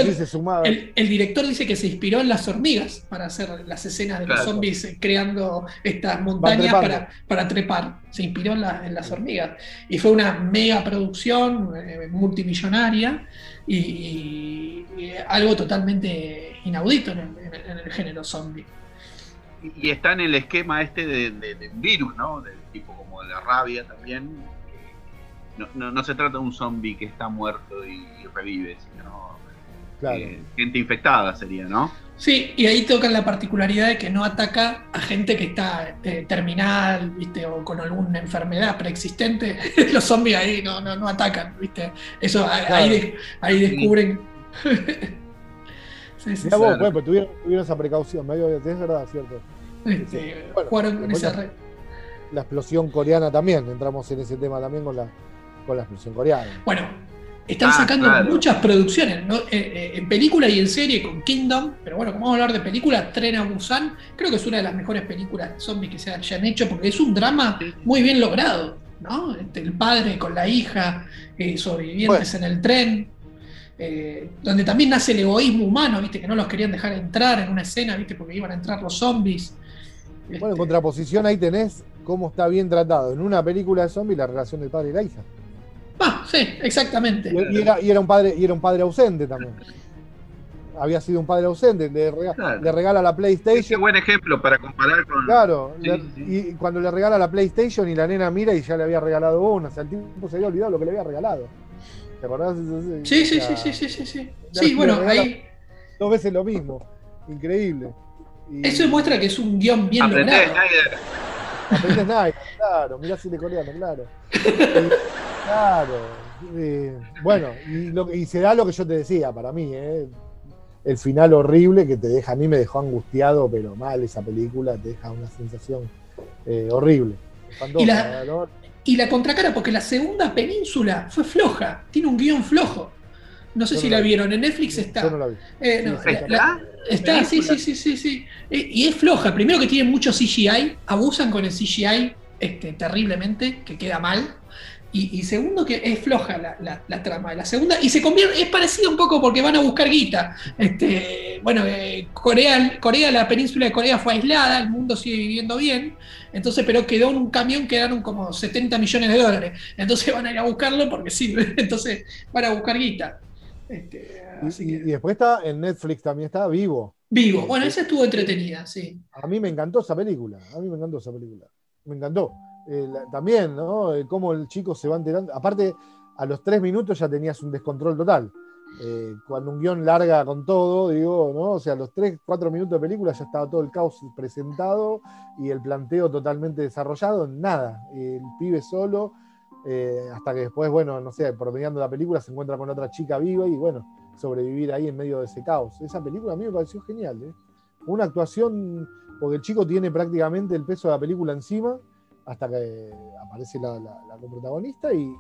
Speaker 2: el, el director dice que se inspiró en las hormigas para hacer las escenas de los zombies creando estas montañas para, para trepar. Se inspiró en, la- en las hormigas. Y fue una mega producción eh, multimillonaria y, y- y algo totalmente inaudito en el, en el- en el género zombie.
Speaker 1: Y- está en el esquema este de, de- de un virus, ¿no? Del tipo como de la rabia también. No, no- no se trata de un zombie que está muerto y, y revive, sino
Speaker 3: Claro.
Speaker 1: eh, gente infectada sería, ¿no?
Speaker 2: Sí, y ahí tocan la particularidad de que no ataca a gente que está eh, terminal, ¿viste? O con alguna enfermedad preexistente. Los zombies ahí no, no, no atacan, ¿viste? Eso ahí,
Speaker 3: Claro.
Speaker 2: ahí de- ahí descubren. Sí, sí,
Speaker 3: Mirá
Speaker 2: sí.
Speaker 3: vos,
Speaker 1: Claro.
Speaker 3: bueno, pero tuvieron, tuvieron esa precaución. medio- Es verdad, cierto.
Speaker 2: Este,
Speaker 3: Bueno,
Speaker 2: jugaron con esa red.
Speaker 3: La explosión coreana también. Entramos en ese tema también con la, con la explosión coreana.
Speaker 2: Bueno, están
Speaker 1: Ah,
Speaker 2: sacando
Speaker 1: claro.
Speaker 2: muchas producciones, ¿no? Eh, eh, en película y en serie con Kingdom, pero bueno, como vamos a hablar de película, Tren a Busan, creo que es una de las mejores películas de zombies que se hayan hecho, porque es un drama muy bien logrado. ¿no? Este, el padre con la hija, eh, sobrevivientes en el tren, eh, donde también nace el egoísmo humano, ¿viste? Que no los querían dejar entrar en una escena, ¿viste? Porque iban a entrar los zombies.
Speaker 3: Bueno, en
Speaker 2: Este,
Speaker 3: contraposición ahí tenés cómo está bien tratado en una película de zombies la relación del padre y la hija.
Speaker 2: Ah, sí, exactamente.
Speaker 3: Y, y era, y era un padre, y era un padre ausente también. Había sido un padre ausente, le, rega-
Speaker 1: Claro.
Speaker 3: le regala la
Speaker 1: Qué
Speaker 3: PlayStation.
Speaker 1: buen ejemplo para comparar con.
Speaker 3: Claro,
Speaker 1: Sí,
Speaker 3: le-
Speaker 1: sí, sí.
Speaker 3: y cuando le regala la PlayStation y la nena mira y ya le había regalado una, o sea, el tipo se había olvidado lo que le había regalado. ¿Te acordás?
Speaker 2: Sí, sí, sí, sí, sí, sí, sí. Sí, bueno, ahí.
Speaker 3: Dos veces lo mismo. Increíble. Y-
Speaker 2: Eso demuestra que es un guion bien
Speaker 1: Aprendé,
Speaker 2: logrado.
Speaker 1: Snyder.
Speaker 3: Claro, mirá si de coreano, claro. Claro. eh, bueno, y, lo, y se da lo que yo te decía, para mí, eh, el final horrible que te deja, a mí me dejó angustiado, pero mal esa película, te deja una sensación eh, horrible.
Speaker 2: Y la-
Speaker 3: ¿no?
Speaker 2: Y la contracara, porque la segunda península fue floja, tiene un guion flojo. No sé
Speaker 3: Yo
Speaker 2: si
Speaker 3: no
Speaker 2: la
Speaker 3: la vi.
Speaker 2: vieron, en Netflix está.
Speaker 3: Yo no la vi.
Speaker 2: Eh, no,
Speaker 3: sí.
Speaker 2: la- está, sí, sí, sí, sí, sí. Eh, Y es floja. Primero que tiene mucho CGI, abusan con el CGI este, terriblemente, que queda mal. Y, y segundo que es floja la, la- la trama de la segunda. Y se convierte, es parecida un poco porque van a buscar guita. Este, bueno, eh, Corea, Corea, la península de Corea fue aislada, el mundo sigue viviendo bien. Entonces, pero quedó en un camión, quedaron como 70 millones de dólares. Entonces van a ir a buscarlo porque sirve. Entonces van a buscar guita. Este,
Speaker 3: Y,
Speaker 2: así
Speaker 3: y-
Speaker 2: que-
Speaker 3: y después está en Netflix también está Vivo.
Speaker 2: Vivo. Bueno, esa estuvo entretenida, sí.
Speaker 3: A mí me encantó esa película. A mí me encantó esa película. Me encantó. Eh, la- también, ¿no? Eh, cómo el chico se va enterando. Aparte, a los tres minutos ya tenías un descontrol total. Eh, cuando un guion larga con todo, digo, ¿no? O sea, a los tres, cuatro minutos de película ya estaba todo el caos presentado y el planteo totalmente desarrollado. Nada. El pibe solo. Eh, hasta que después, bueno, no sé, promediando la película, se encuentra con otra chica viva y bueno, sobrevivir ahí en medio de ese caos. Esa película a mí me pareció genial, ¿eh? Una actuación, porque el chico tiene prácticamente el peso de la película encima, hasta que aparece la, la, y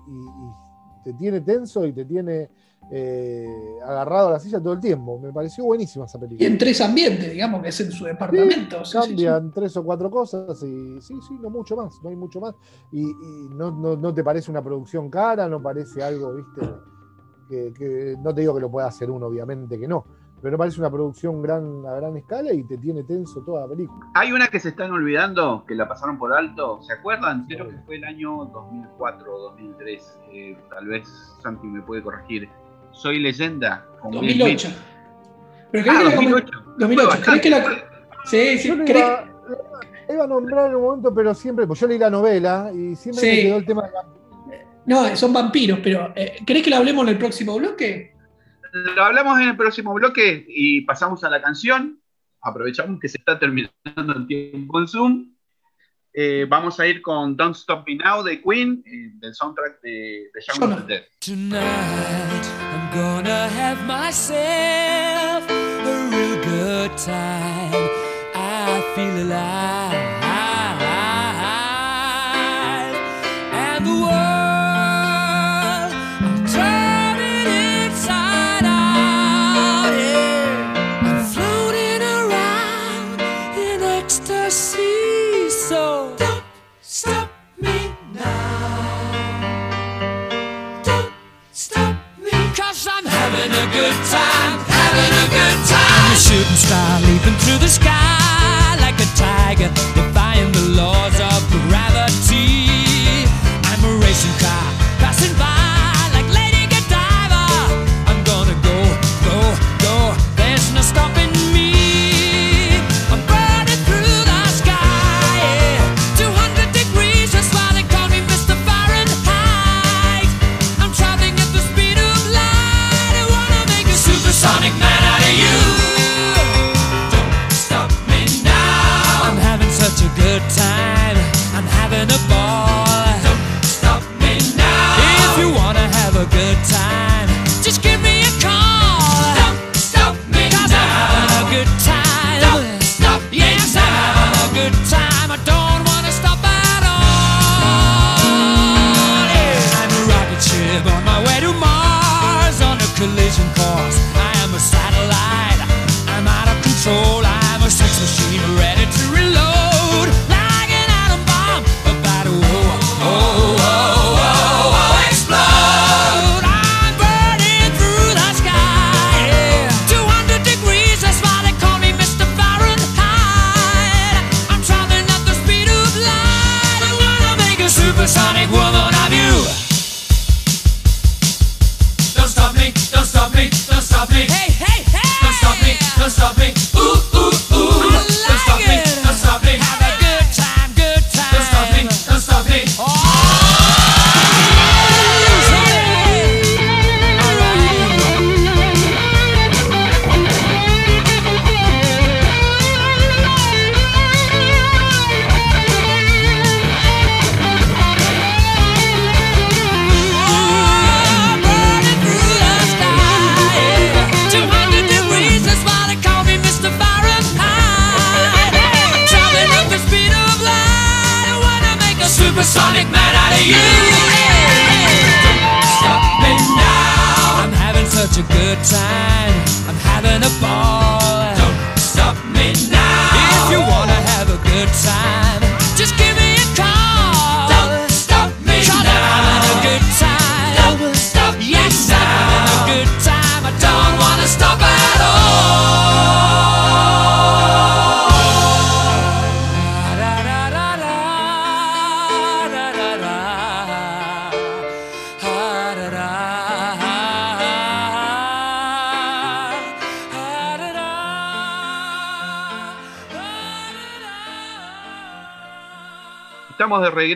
Speaker 3: te tiene tenso y te tiene eh, agarrado a la silla todo el tiempo. Me pareció buenísima esa
Speaker 2: Y
Speaker 3: película.
Speaker 2: en tres ambientes, digamos, que es en su departamento. Sí, sí, sí.
Speaker 3: Cambian tres o cuatro cosas y sí, sí, no mucho más, no hay mucho más. Y, y no, no- no te parece una producción cara, no parece algo, viste, que, que- no te digo que lo pueda hacer uno, obviamente que no, pero no parece una producción gran, a gran escala y te tiene tenso toda la película.
Speaker 1: Hay una que se están olvidando, que la pasaron por alto. ¿Se acuerdan? Creo que fue el año 2004 o 2003. eh, tal vez Santi me puede corregir. Soy leyenda. con Will
Speaker 2: 2008.
Speaker 1: Smith.
Speaker 2: ¿Pero crees
Speaker 1: Ah,
Speaker 2: que la
Speaker 1: 2008.
Speaker 2: 2008.
Speaker 1: Fue
Speaker 2: ¿Crees que la.? Sí, sí.
Speaker 3: Yo lo
Speaker 2: ¿crees
Speaker 3: iba, a nombrar en un momento, pero siempre, pues yo leí la novela y siempre me quedó el tema de la
Speaker 2: No, son vampiros, pero eh, ¿crees que lo hablemos en el próximo bloque?
Speaker 1: Lo hablamos en el próximo bloque y pasamos a la canción. Aprovechamos que se está terminando el tiempo en Zoom. Eh, vamos a ir con Don't Stop Me Now de Queen, eh, del soundtrack de, de Shaun of the Dead.
Speaker 5: Tonight I'm gonna have myself a real good time. I feel alive, good time, having a good time. I'm a shooting star leaping through the sky like a tiger, defying the laws of gravity.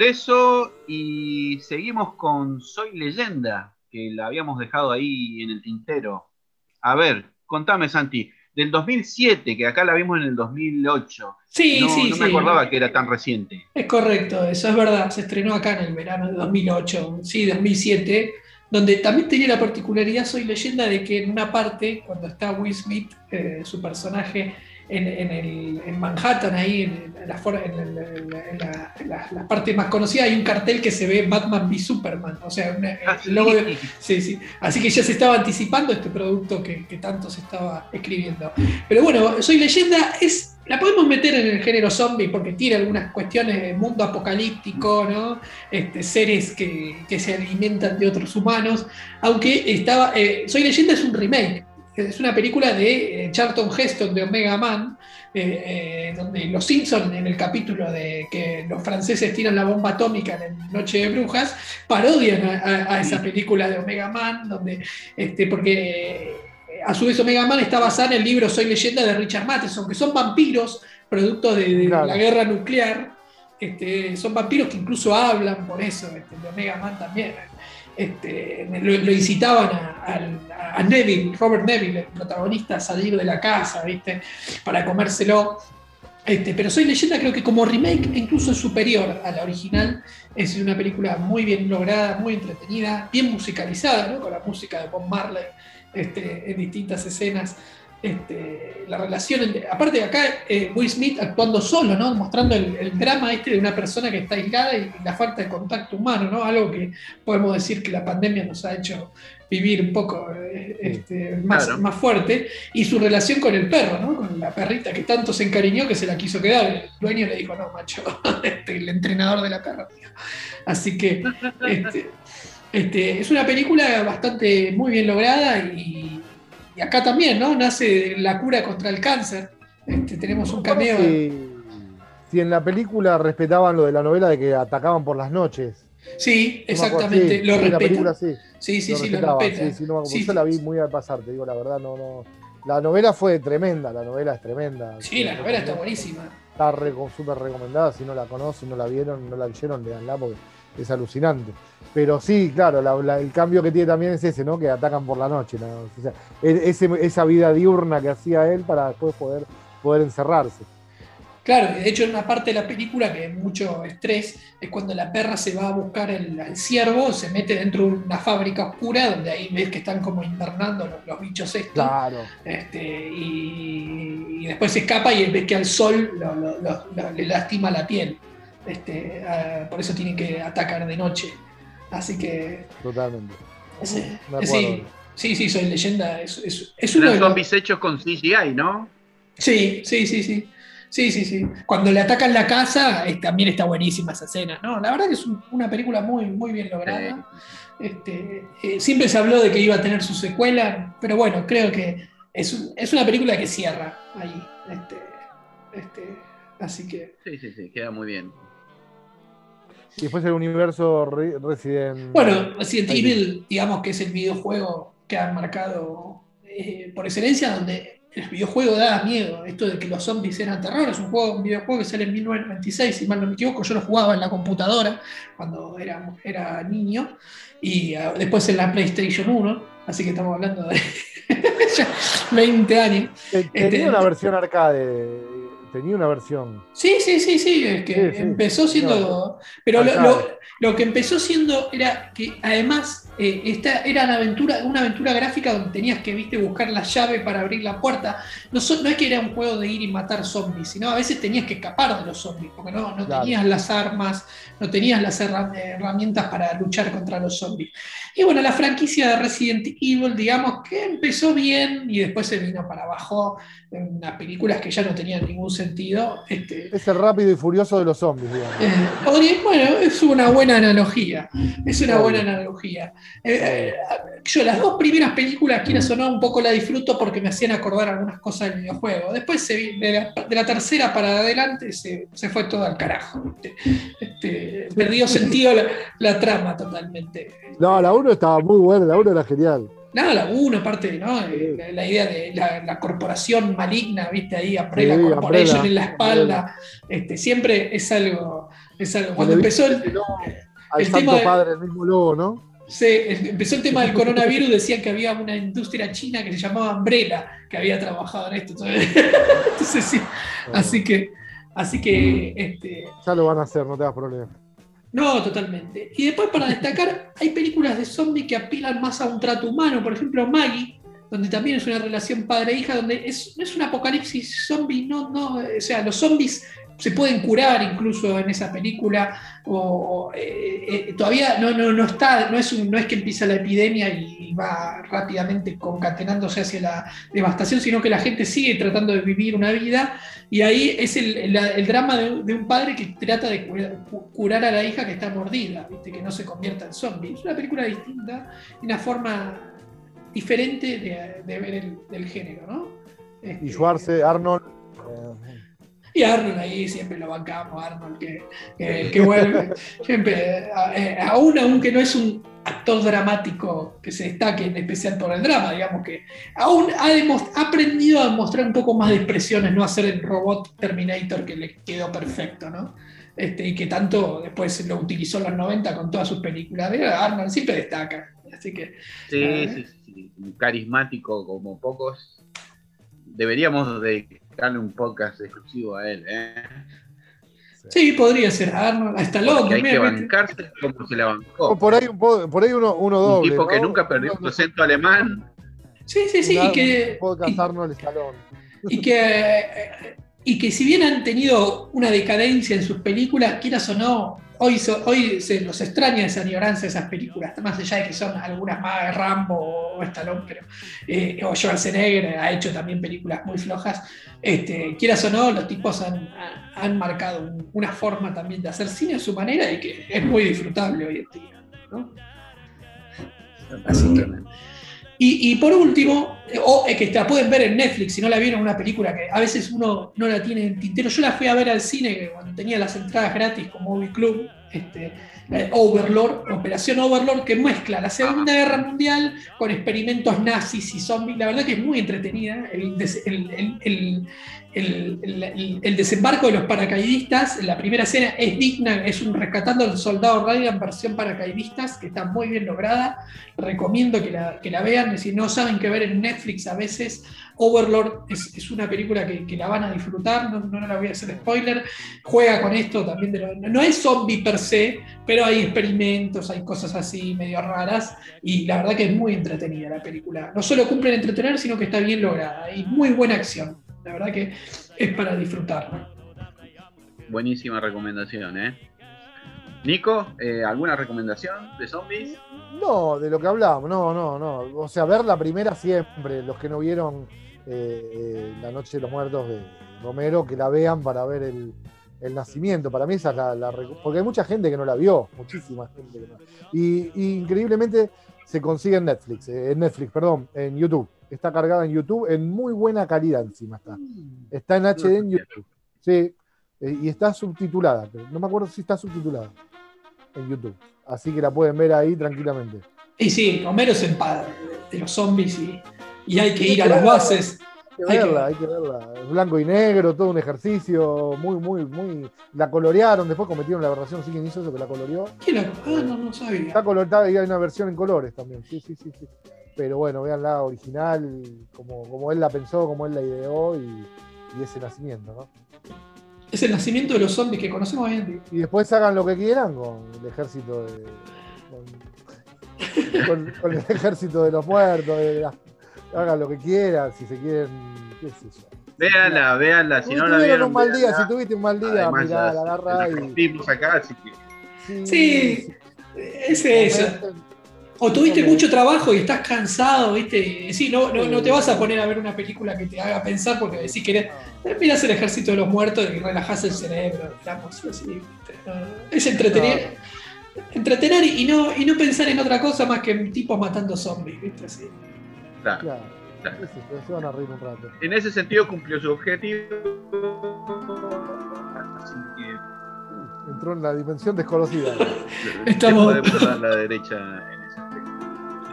Speaker 1: Regreso y seguimos con Soy Leyenda, que la habíamos dejado ahí en el tintero. A ver, contame, Santi, del 2007, que acá la vimos en el 2008.
Speaker 2: Sí,
Speaker 1: no,
Speaker 2: sí,
Speaker 1: no
Speaker 2: sí.
Speaker 1: me acordaba que era tan reciente.
Speaker 2: Es correcto, eso es verdad. Se estrenó acá en el verano de 2008, sí, 2007, donde también tenía la particularidad, soy leyenda, de que en una parte, cuando está Will Smith, eh, su personaje, en, en el- en Manhattan, ahí en, en la, la- en la- en la- la parte más conocida, hay un cartel que se ve Batman v Superman, o sea, una-
Speaker 1: Ah,
Speaker 2: el logo de, Sí, sí. Así que ya se estaba anticipando este producto que, que tanto se estaba escribiendo. Pero bueno, Soy Leyenda es. La podemos meter en el género zombie porque tiene algunas cuestiones de mundo apocalíptico, ¿no? Este, seres que, que se alimentan de otros humanos. Aunque estaba. eh, Soy Leyenda es un remake. Es una película de eh, Charlton Heston de Omega Man, eh, eh, donde los Simpsons, en el capítulo de que los franceses tiran la bomba atómica en Noche de Brujas, parodian a, a- a esa película de Omega Man, donde, este, porque a su vez Omega Man está basada en el libro Soy leyenda de Richard Matheson, que son vampiros, producto de, de
Speaker 3: Claro.
Speaker 2: la guerra nuclear, este, son vampiros que incluso hablan por eso, este, de Omega Man también. Este, lo, incitaban a Neville, Robert Neville, el protagonista, a salir de la casa, ¿viste? Para comérselo. Este, pero Soy Leyenda creo que como remake incluso es superior a la original. Es una película muy bien lograda, muy entretenida, bien musicalizada, ¿no? con la música de Bob Marley este, en distintas escenas. Este, la relación, entre- aparte de acá, eh, Will Smith actuando solo, ¿no? mostrando el, el drama este de una persona que está aislada y, la falta de contacto humano, ¿no? algo que podemos decir que la pandemia nos ha hecho vivir un poco eh, este, más,
Speaker 1: Claro.
Speaker 2: más fuerte, y su relación con el perro, ¿no? con la perrita que tanto se encariñó que se la quiso quedar. El dueño le dijo, no, macho, este, el entrenador de la perra. tío". Así que este, este, es una película bastante muy bien lograda y, y acá también, ¿no? Nace la cura contra el cáncer. Este, tenemos un cameo.
Speaker 3: Si, si en la película respetaban lo de la novela de que atacaban por las noches.
Speaker 2: Sí,
Speaker 3: No me acuerdo,
Speaker 2: exactamente,
Speaker 3: sí,
Speaker 2: lo
Speaker 3: sí, en la
Speaker 2: respetan.
Speaker 3: película sí.
Speaker 2: Sí, sí,
Speaker 3: lo
Speaker 2: sí, lo respetan.
Speaker 3: sí, sí, no.
Speaker 2: Sí,
Speaker 3: yo la vi
Speaker 2: sí.
Speaker 3: muy al pasar, te digo la verdad, no, no. La novela fue tremenda, la novela es tremenda.
Speaker 2: Sí, la novela está buenísima.
Speaker 3: Está re- súper recomendada, si no la conocen, no la vieron, no la leyeron, leanla porque es alucinante. Pero sí, claro, la- la- el cambio que tiene también es ese, ¿no? Que atacan por la noche. ¿no? O sea, e- ese- esa vida diurna que hacía él para después poder, poder encerrarse.
Speaker 2: Claro, de hecho en una parte de la película que hay mucho estrés es cuando la perra se va a buscar el, al ciervo, se mete dentro de una fábrica oscura donde ahí ves que están como internando los, los bichos estos.
Speaker 3: Claro.
Speaker 2: Este, y, y después se escapa y ves que al sol lo- lo- lo- lo- le lastima la piel. Este, ah, por eso tienen que atacar de noche. Así que
Speaker 3: Totalmente.
Speaker 2: sí, sí, sí, sí, soy leyenda. Es, es- es uno de los-
Speaker 1: zombies hechos con CGI, ¿no?
Speaker 2: Sí, sí, sí, sí. Sí, sí, sí. Cuando le atacan la casa, eh, también está buenísima esa escena, ¿no? La verdad que es un- una película muy, muy bien lograda. Este, eh, siempre se habló de que iba a tener su secuela, pero bueno, creo que es, un- es una película que cierra ahí. Este, este, así que.
Speaker 1: Sí, sí, sí, queda muy bien.
Speaker 3: Y después el universo Re- Resident.
Speaker 2: Bueno, Resident. Evil, digamos que es el videojuego que ha marcado eh, por excelencia, donde el videojuego da miedo. Esto de que los zombies eran terror, es un, juego, un videojuego que sale en 1996, si mal no me equivoco. Yo lo jugaba en la computadora cuando era, era niño, y ah, después en la PlayStation 1, así que estamos hablando de ya 20 años.
Speaker 3: Te- Tenía
Speaker 2: este-
Speaker 3: una versión arcade tenía una versión.
Speaker 2: Sí, sí, sí, sí, es que
Speaker 3: Sí, sí.
Speaker 2: empezó siendo... Pero lo,
Speaker 3: Acá.
Speaker 2: lo- lo que empezó siendo era que además eh, esta era una aventura, una aventura gráfica donde tenías que, viste, buscar la llave para abrir la puerta. No, so- no es que era un juego de ir y matar zombies, sino a veces tenías que escapar de los zombies, porque no, no
Speaker 3: Claro.
Speaker 2: tenías las armas, no tenías las herra- herramientas para luchar contra los zombies. Y bueno, la franquicia de Resident Evil, digamos que empezó bien y después se vino para abajo en unas películas que ya no tenían ningún sentido. Este,
Speaker 3: Es el rápido y furioso de los zombies, digamos.
Speaker 2: eh, bueno, es una buena analogía. Es una buena analogía. Eh, eh, yo las dos primeras películas, quieras o no, un poco la disfruto porque me hacían acordar algunas cosas del videojuego. Después se de, la, de la tercera para adelante se, se fue todo al carajo. Este, perdió sentido la, la trama totalmente.
Speaker 3: No, la 1 estaba muy buena, la 1 era genial.
Speaker 2: Nada, la 1, aparte, ¿no? Eh, La, la idea de la, la corporación maligna, viste ahí, Umbrella
Speaker 3: Sí,
Speaker 2: Corporation
Speaker 3: Umbrella,
Speaker 2: en la espalda. Este, siempre es algo, es algo. Cuando empezó el,
Speaker 3: al
Speaker 2: el
Speaker 3: Santo
Speaker 2: tema
Speaker 3: Padre, el mismo logo, ¿no?
Speaker 2: se- empezó el tema del coronavirus, decían que había una industria china que se llamaba Umbrella, que había trabajado en esto. Entonces, entonces sí, así que, así que este,
Speaker 3: Ya lo van a hacer, no te das problema.
Speaker 2: No, totalmente. Y después, para destacar, hay películas de zombies que apilan más a un trato humano. Por ejemplo, Maggie, donde también es una relación padre-hija, donde es, no es un apocalipsis zombie, no, no, o sea, los zombies se pueden curar incluso en esa película, o, eh, eh, todavía no, no, no está, no es, no es que empieza la epidemia y va rápidamente concatenándose hacia la devastación, sino que la gente sigue tratando de vivir una vida y ahí es el, el- drama de, un padre que trata de curar, a la hija que está mordida, ¿viste? que no se convierta en zombie. Es una película distinta, una forma diferente de, ver el, género, ¿no?
Speaker 3: Y Schwarze, Arnold. Eh,
Speaker 2: y Arnold ahí siempre lo bancamos, Arnold que, que- que vuelve. Siempre, eh, aún aunque no es un actor dramático que se destaque en especial por el drama, digamos que aún ha, ha aprendido a mostrar un poco más de expresiones, no hacer el robot Terminator que le quedó perfecto, ¿no? Este, y que tanto después lo utilizó en los 90 con todas sus películas. Arnold siempre destaca. Así que
Speaker 1: Sí,
Speaker 2: Ah.
Speaker 1: sí, sí, carismático como pocos. Deberíamos dedicarle un podcast exclusivo a él, ¿eh?
Speaker 2: sí, podría ser Arnold, a Stallone
Speaker 1: hay que bancarse como se la
Speaker 3: o
Speaker 1: bancó.
Speaker 3: por ahí, un po- por ahí uno, uno
Speaker 1: Un
Speaker 3: doble.
Speaker 1: tipo que
Speaker 3: ¿no?
Speaker 1: nunca perdió su acento alemán.
Speaker 2: Sí, sí, sí, y que,
Speaker 3: un podcast
Speaker 2: y-
Speaker 3: Arnold Stallone.
Speaker 2: y que, y que si bien han tenido una decadencia en sus películas, quieras o no, hoy, so- hoy se los extraña esa añoranza de esas películas, más allá de que son algunas más de Rambo o Stallone, pero, eh, o Schwarzenegger ha hecho también películas muy flojas. Este, quieras o no, los tipos han, han- marcado un- una forma también de hacer cine a su manera y que es muy disfrutable hoy en día. ¿no? Así que- Y, y por último, o que la pueden ver en Netflix, si no la vieron, una película que a veces uno no la tiene en tintero. Yo la fui a ver al cine cuando tenía las entradas gratis con Movie Club, este, eh, Overlord, Operación Overlord, que mezcla la Segunda Guerra Mundial con experimentos nazis y zombies. La verdad que es muy entretenida. El, des- el- el- el- el- el- el desembarco de los paracaidistas, la primera escena es digna, es un rescatando al soldado Ryan versión paracaidistas, que está muy bien lograda recomiendo que la, que la vean, si no saben qué ver en Netflix a veces, Overlord es, una película que, la van a disfrutar, no, no la voy a hacer spoiler, juega con esto también, de lo- no es zombie per se, pero hay experimentos, hay cosas así medio raras, y la verdad que es muy entretenida la película. No solo cumple en entretener, sino que está bien lograda, y muy buena acción, la verdad que es para disfrutar.
Speaker 1: Buenísima recomendación, ¿eh? Nico, eh, ¿alguna recomendación de zombies?
Speaker 3: No, de lo que hablábamos, no, no, no. O sea, ver la primera siempre, los que no vieron eh, eh, La Noche de los Muertos de Romero, que la vean para ver el, el nacimiento. Para mí esa es la, la Porque hay mucha gente que no la vio, muchísima gente. que no- y, y increíblemente se consigue en Netflix, eh, en Netflix, perdón, en YouTube. Está cargada en YouTube en muy buena calidad encima está. Está en HD en YouTube. Sí, y está subtitulada. pero No me acuerdo si está subtitulada en YouTube. Así que la pueden ver ahí tranquilamente.
Speaker 2: Y sí, Homero es el padre de los zombies y, y hay que ir a las bases.
Speaker 3: Hay que
Speaker 2: Hay que
Speaker 3: verla, hay que verla. Blanco y negro, todo un ejercicio muy, muy, muy. La colorearon, después cometieron la aberración, sí, quien hizo eso que la coloreó.
Speaker 2: ¿Quién la- Ah, no, no sabía.
Speaker 3: Está colorada y hay una versión en colores también, sí, sí, sí. sí. Pero bueno, vean la original, como, como él la pensó, como él la ideó y, y ese nacimiento, ¿no?
Speaker 2: Es el nacimiento de los zombies que conocemos hoy en día.
Speaker 3: Y después hagan lo que quieran con el ejército de. con, con- con el ejército de los muertos, de la- hagan lo que quieran, si se quieren, qué sé yo.
Speaker 1: Véanla, véanla, si
Speaker 3: Si
Speaker 1: no la
Speaker 3: tuvieron
Speaker 1: vieron.
Speaker 3: un mal día, si tuviste un mal día,
Speaker 1: Además,
Speaker 3: mirá, la agarra y.
Speaker 1: acá, así que.
Speaker 2: Sí, es eso. O tuviste mucho trabajo y estás cansado, ¿viste? Sí, no, no, no te vas a poner a ver una película que te haga pensar porque si querés, eh, mirás el ejército de los muertos y relajás el cerebro, digamos, así, Es entretener, entretener y no, y no pensar en otra cosa más que en tipos matando zombies, ¿viste? Así.
Speaker 1: Claro.
Speaker 3: Se van a reír un rato.
Speaker 1: En ese sentido cumplió su objetivo. Así que
Speaker 3: Entró en la dimensión desconocida.
Speaker 2: Estamos-
Speaker 1: le podemos dar la derecha.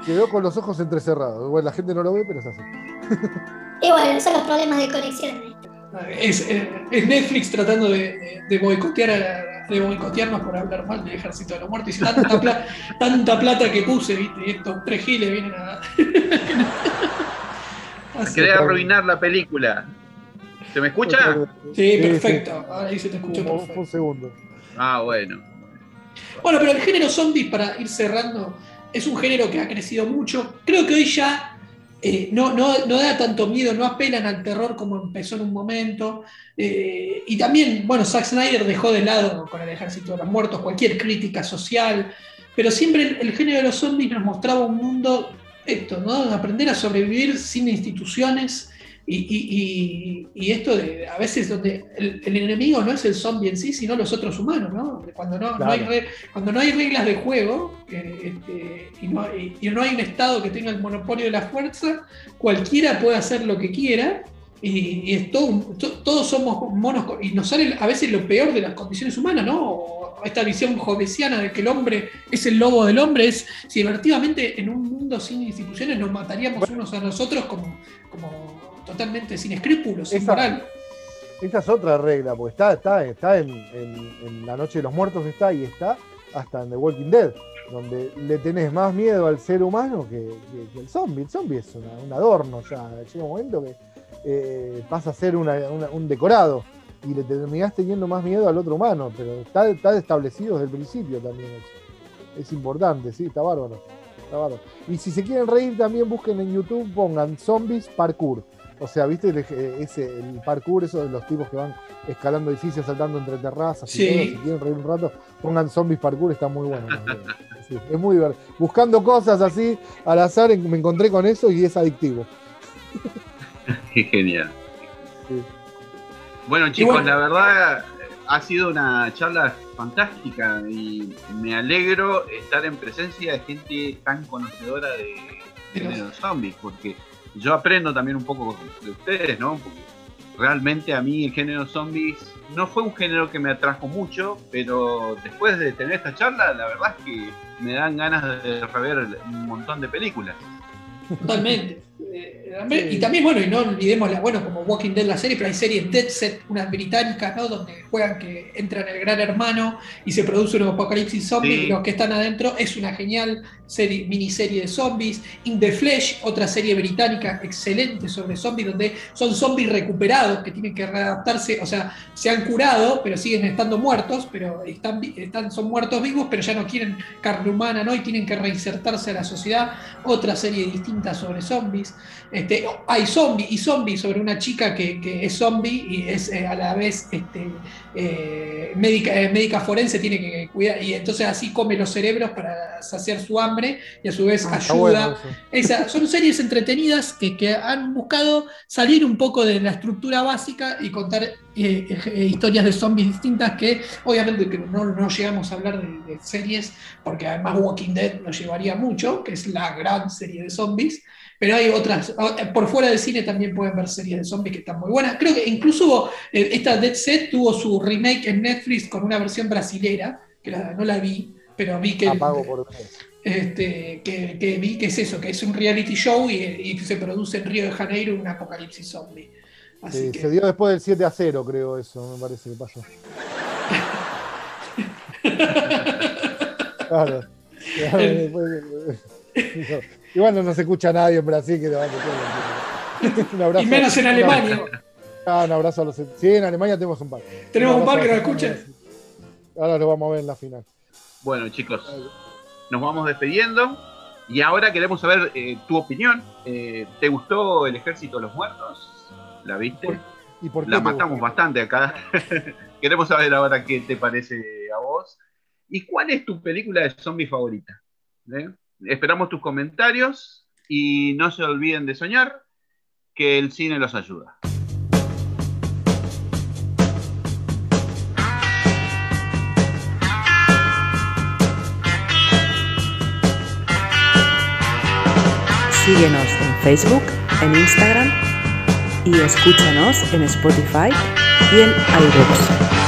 Speaker 3: Quedó con los ojos entrecerrados. Bueno, la gente no lo ve, pero es así.
Speaker 6: Y bueno, son los problemas de conexión.
Speaker 2: Es, eh, es Netflix tratando de, boicotear a la- de boicotearnos por hablar mal del ejército de los muertos. Y dice, tanta, pla- tanta plata que puse, ¿viste? Y estos tres giles vienen a.
Speaker 1: Quería arruinar la película. ¿Se me escucha?
Speaker 2: Sí, perfecto. Ahora ahí se te
Speaker 3: fue
Speaker 2: perfecto.
Speaker 3: un segundo.
Speaker 1: Ah, bueno.
Speaker 2: Bueno, pero el género zombies, para ir cerrando, es un género que ha crecido mucho. Creo que hoy ya eh, no, no, no da tanto miedo, no apelan al terror como empezó en un momento. Eh, y también, bueno, Zack Snyder dejó de lado con el ejército de los muertos cualquier crítica social, pero siempre el, el género de los zombies nos mostraba un mundo, esto, ¿no? Aprender a sobrevivir sin instituciones. Y, y- y- y esto de a veces donde el, el enemigo no es el zombie en sí, sino los otros humanos, ¿no? Cuando no, no hay
Speaker 3: Claro.
Speaker 2: re- cuando no hay reglas de juego que, este, y, no, y- y no hay un Estado que tenga el monopolio de la fuerza, cualquiera puede hacer lo que quiera y, es todo to- todos somos monos y nos sale a veces lo peor de las condiciones humanas, ¿no? O esta visión jovesiana de que el hombre es el lobo del hombre, es si efectivamente en un mundo sin instituciones nos mataríamos unos a nosotros como, como totalmente sin escrúpulos, sin
Speaker 3: Esa-
Speaker 2: moral.
Speaker 3: Esa es otra regla, porque está, está, está en, en- en La Noche de los Muertos, está y está hasta en The Walking Dead, donde le tenés más miedo al ser humano que, que- que el zombie. El zombie es una- un adorno ya. Llega un momento que eh, pasa a ser una- una- un decorado y le terminás teniendo más miedo al otro humano, pero está, está establecido desde el principio también eso. Es importante, sí, está bárbaro. Está bárbaro. Y si se quieren reír, también busquen en YouTube, pongan zombies parkour. O sea, ¿viste el, ej- ese, el parkour, eso de los tipos que van escalando edificios, saltando entre terrazas y
Speaker 2: Sí.
Speaker 3: todo? Si quieren reír un rato, pongan zombies parkour, está muy bueno. Sí, es muy divertido. Buscando cosas así al azar, me encontré con eso y es adictivo.
Speaker 1: Qué genial.
Speaker 3: Sí.
Speaker 1: Bueno, chicos,
Speaker 2: bueno.
Speaker 1: la verdad ha sido una charla fantástica y me alegro estar en presencia de gente tan conocedora de
Speaker 2: De los-
Speaker 1: zombies, porque yo aprendo también un poco de ustedes, ¿no? Porque realmente a mí el género zombies no fue un género que me atrajo mucho, pero después de tener esta charla, la verdad es que me dan ganas de rever un montón de películas.
Speaker 2: Totalmente. Eh, hombre, Y también, bueno, y no olvidemos, la, bueno, como Walking Dead la serie, pero hay series Dead Set, unas británicas, ¿no? Donde juegan que entran el gran hermano y se produce un apocalipsis zombie
Speaker 1: Sí.
Speaker 2: y los que están adentro es una genial serie, miniserie de zombies. In the Flesh, otra serie británica excelente sobre zombies, donde son zombies recuperados que tienen que readaptarse, o sea, se han curado, pero siguen estando muertos, pero están, están, son muertos vivos, pero ya no quieren carne humana, ¿no? Y tienen que reinsertarse a la sociedad. Otra serie distinta sobre zombies. Este, hay zombie y zombie sobre una chica que, que es zombie y es eh, a la vez este, eh, médica, eh, médica forense, tiene que cuidar, y entonces así come los cerebros para saciar su hambre y a su vez
Speaker 3: Ah,
Speaker 2: ayuda.
Speaker 3: bueno eso.
Speaker 2: Esa- son series entretenidas que, que han buscado salir un poco de la estructura básica y contar eh, eh, historias de zombies distintas que obviamente que no, no llegamos a hablar de, de series porque además Walking Dead nos llevaría mucho, que es la gran serie de zombies, pero hay otras, eh, por fuera del cine también pueden ver series de zombies que están muy buenas. Creo que incluso hubo, eh, esta Dead Set tuvo su remake en Netflix con una versión brasilera, que la- no la vi, pero vi que...
Speaker 3: Apago por
Speaker 2: este, que, que vi que es eso, que es un reality show y, y se produce en Río de Janeiro un apocalipsis zombie. Así
Speaker 3: Sí,
Speaker 2: que,
Speaker 3: Se dio después del 7 a 0, creo, eso, me parece que pasó. Claro. Claro, Igual no nos escucha nadie en Brasil que te va a meter. Un abrazo.
Speaker 2: y menos en Alemania.
Speaker 3: Ah, un abrazo a los. Sí, en Alemania tenemos un par.
Speaker 2: Tenemos un par que nos
Speaker 3: abrazo a los
Speaker 2: escuchan.
Speaker 3: Ahora lo vamos a ver en la final.
Speaker 1: Bueno, chicos, nos vamos despidiendo. Y ahora queremos saber eh, tu opinión. Eh, ¿Te gustó El Ejército de los Muertos? ¿La viste?
Speaker 3: Por- ¿Y por qué
Speaker 1: La matamos bastante acá. queremos saber ahora qué te parece a vos. ¿Y cuál es tu película de zombie favorita? ¿Eh? Esperamos tus comentarios y no se olviden de soñar que el cine los ayuda.
Speaker 7: Síguenos en Facebook, en Instagram y escúchanos en Spotify y en iVoox.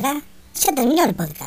Speaker 6: ¿Todavía estás acá? Ya terminó el podcast.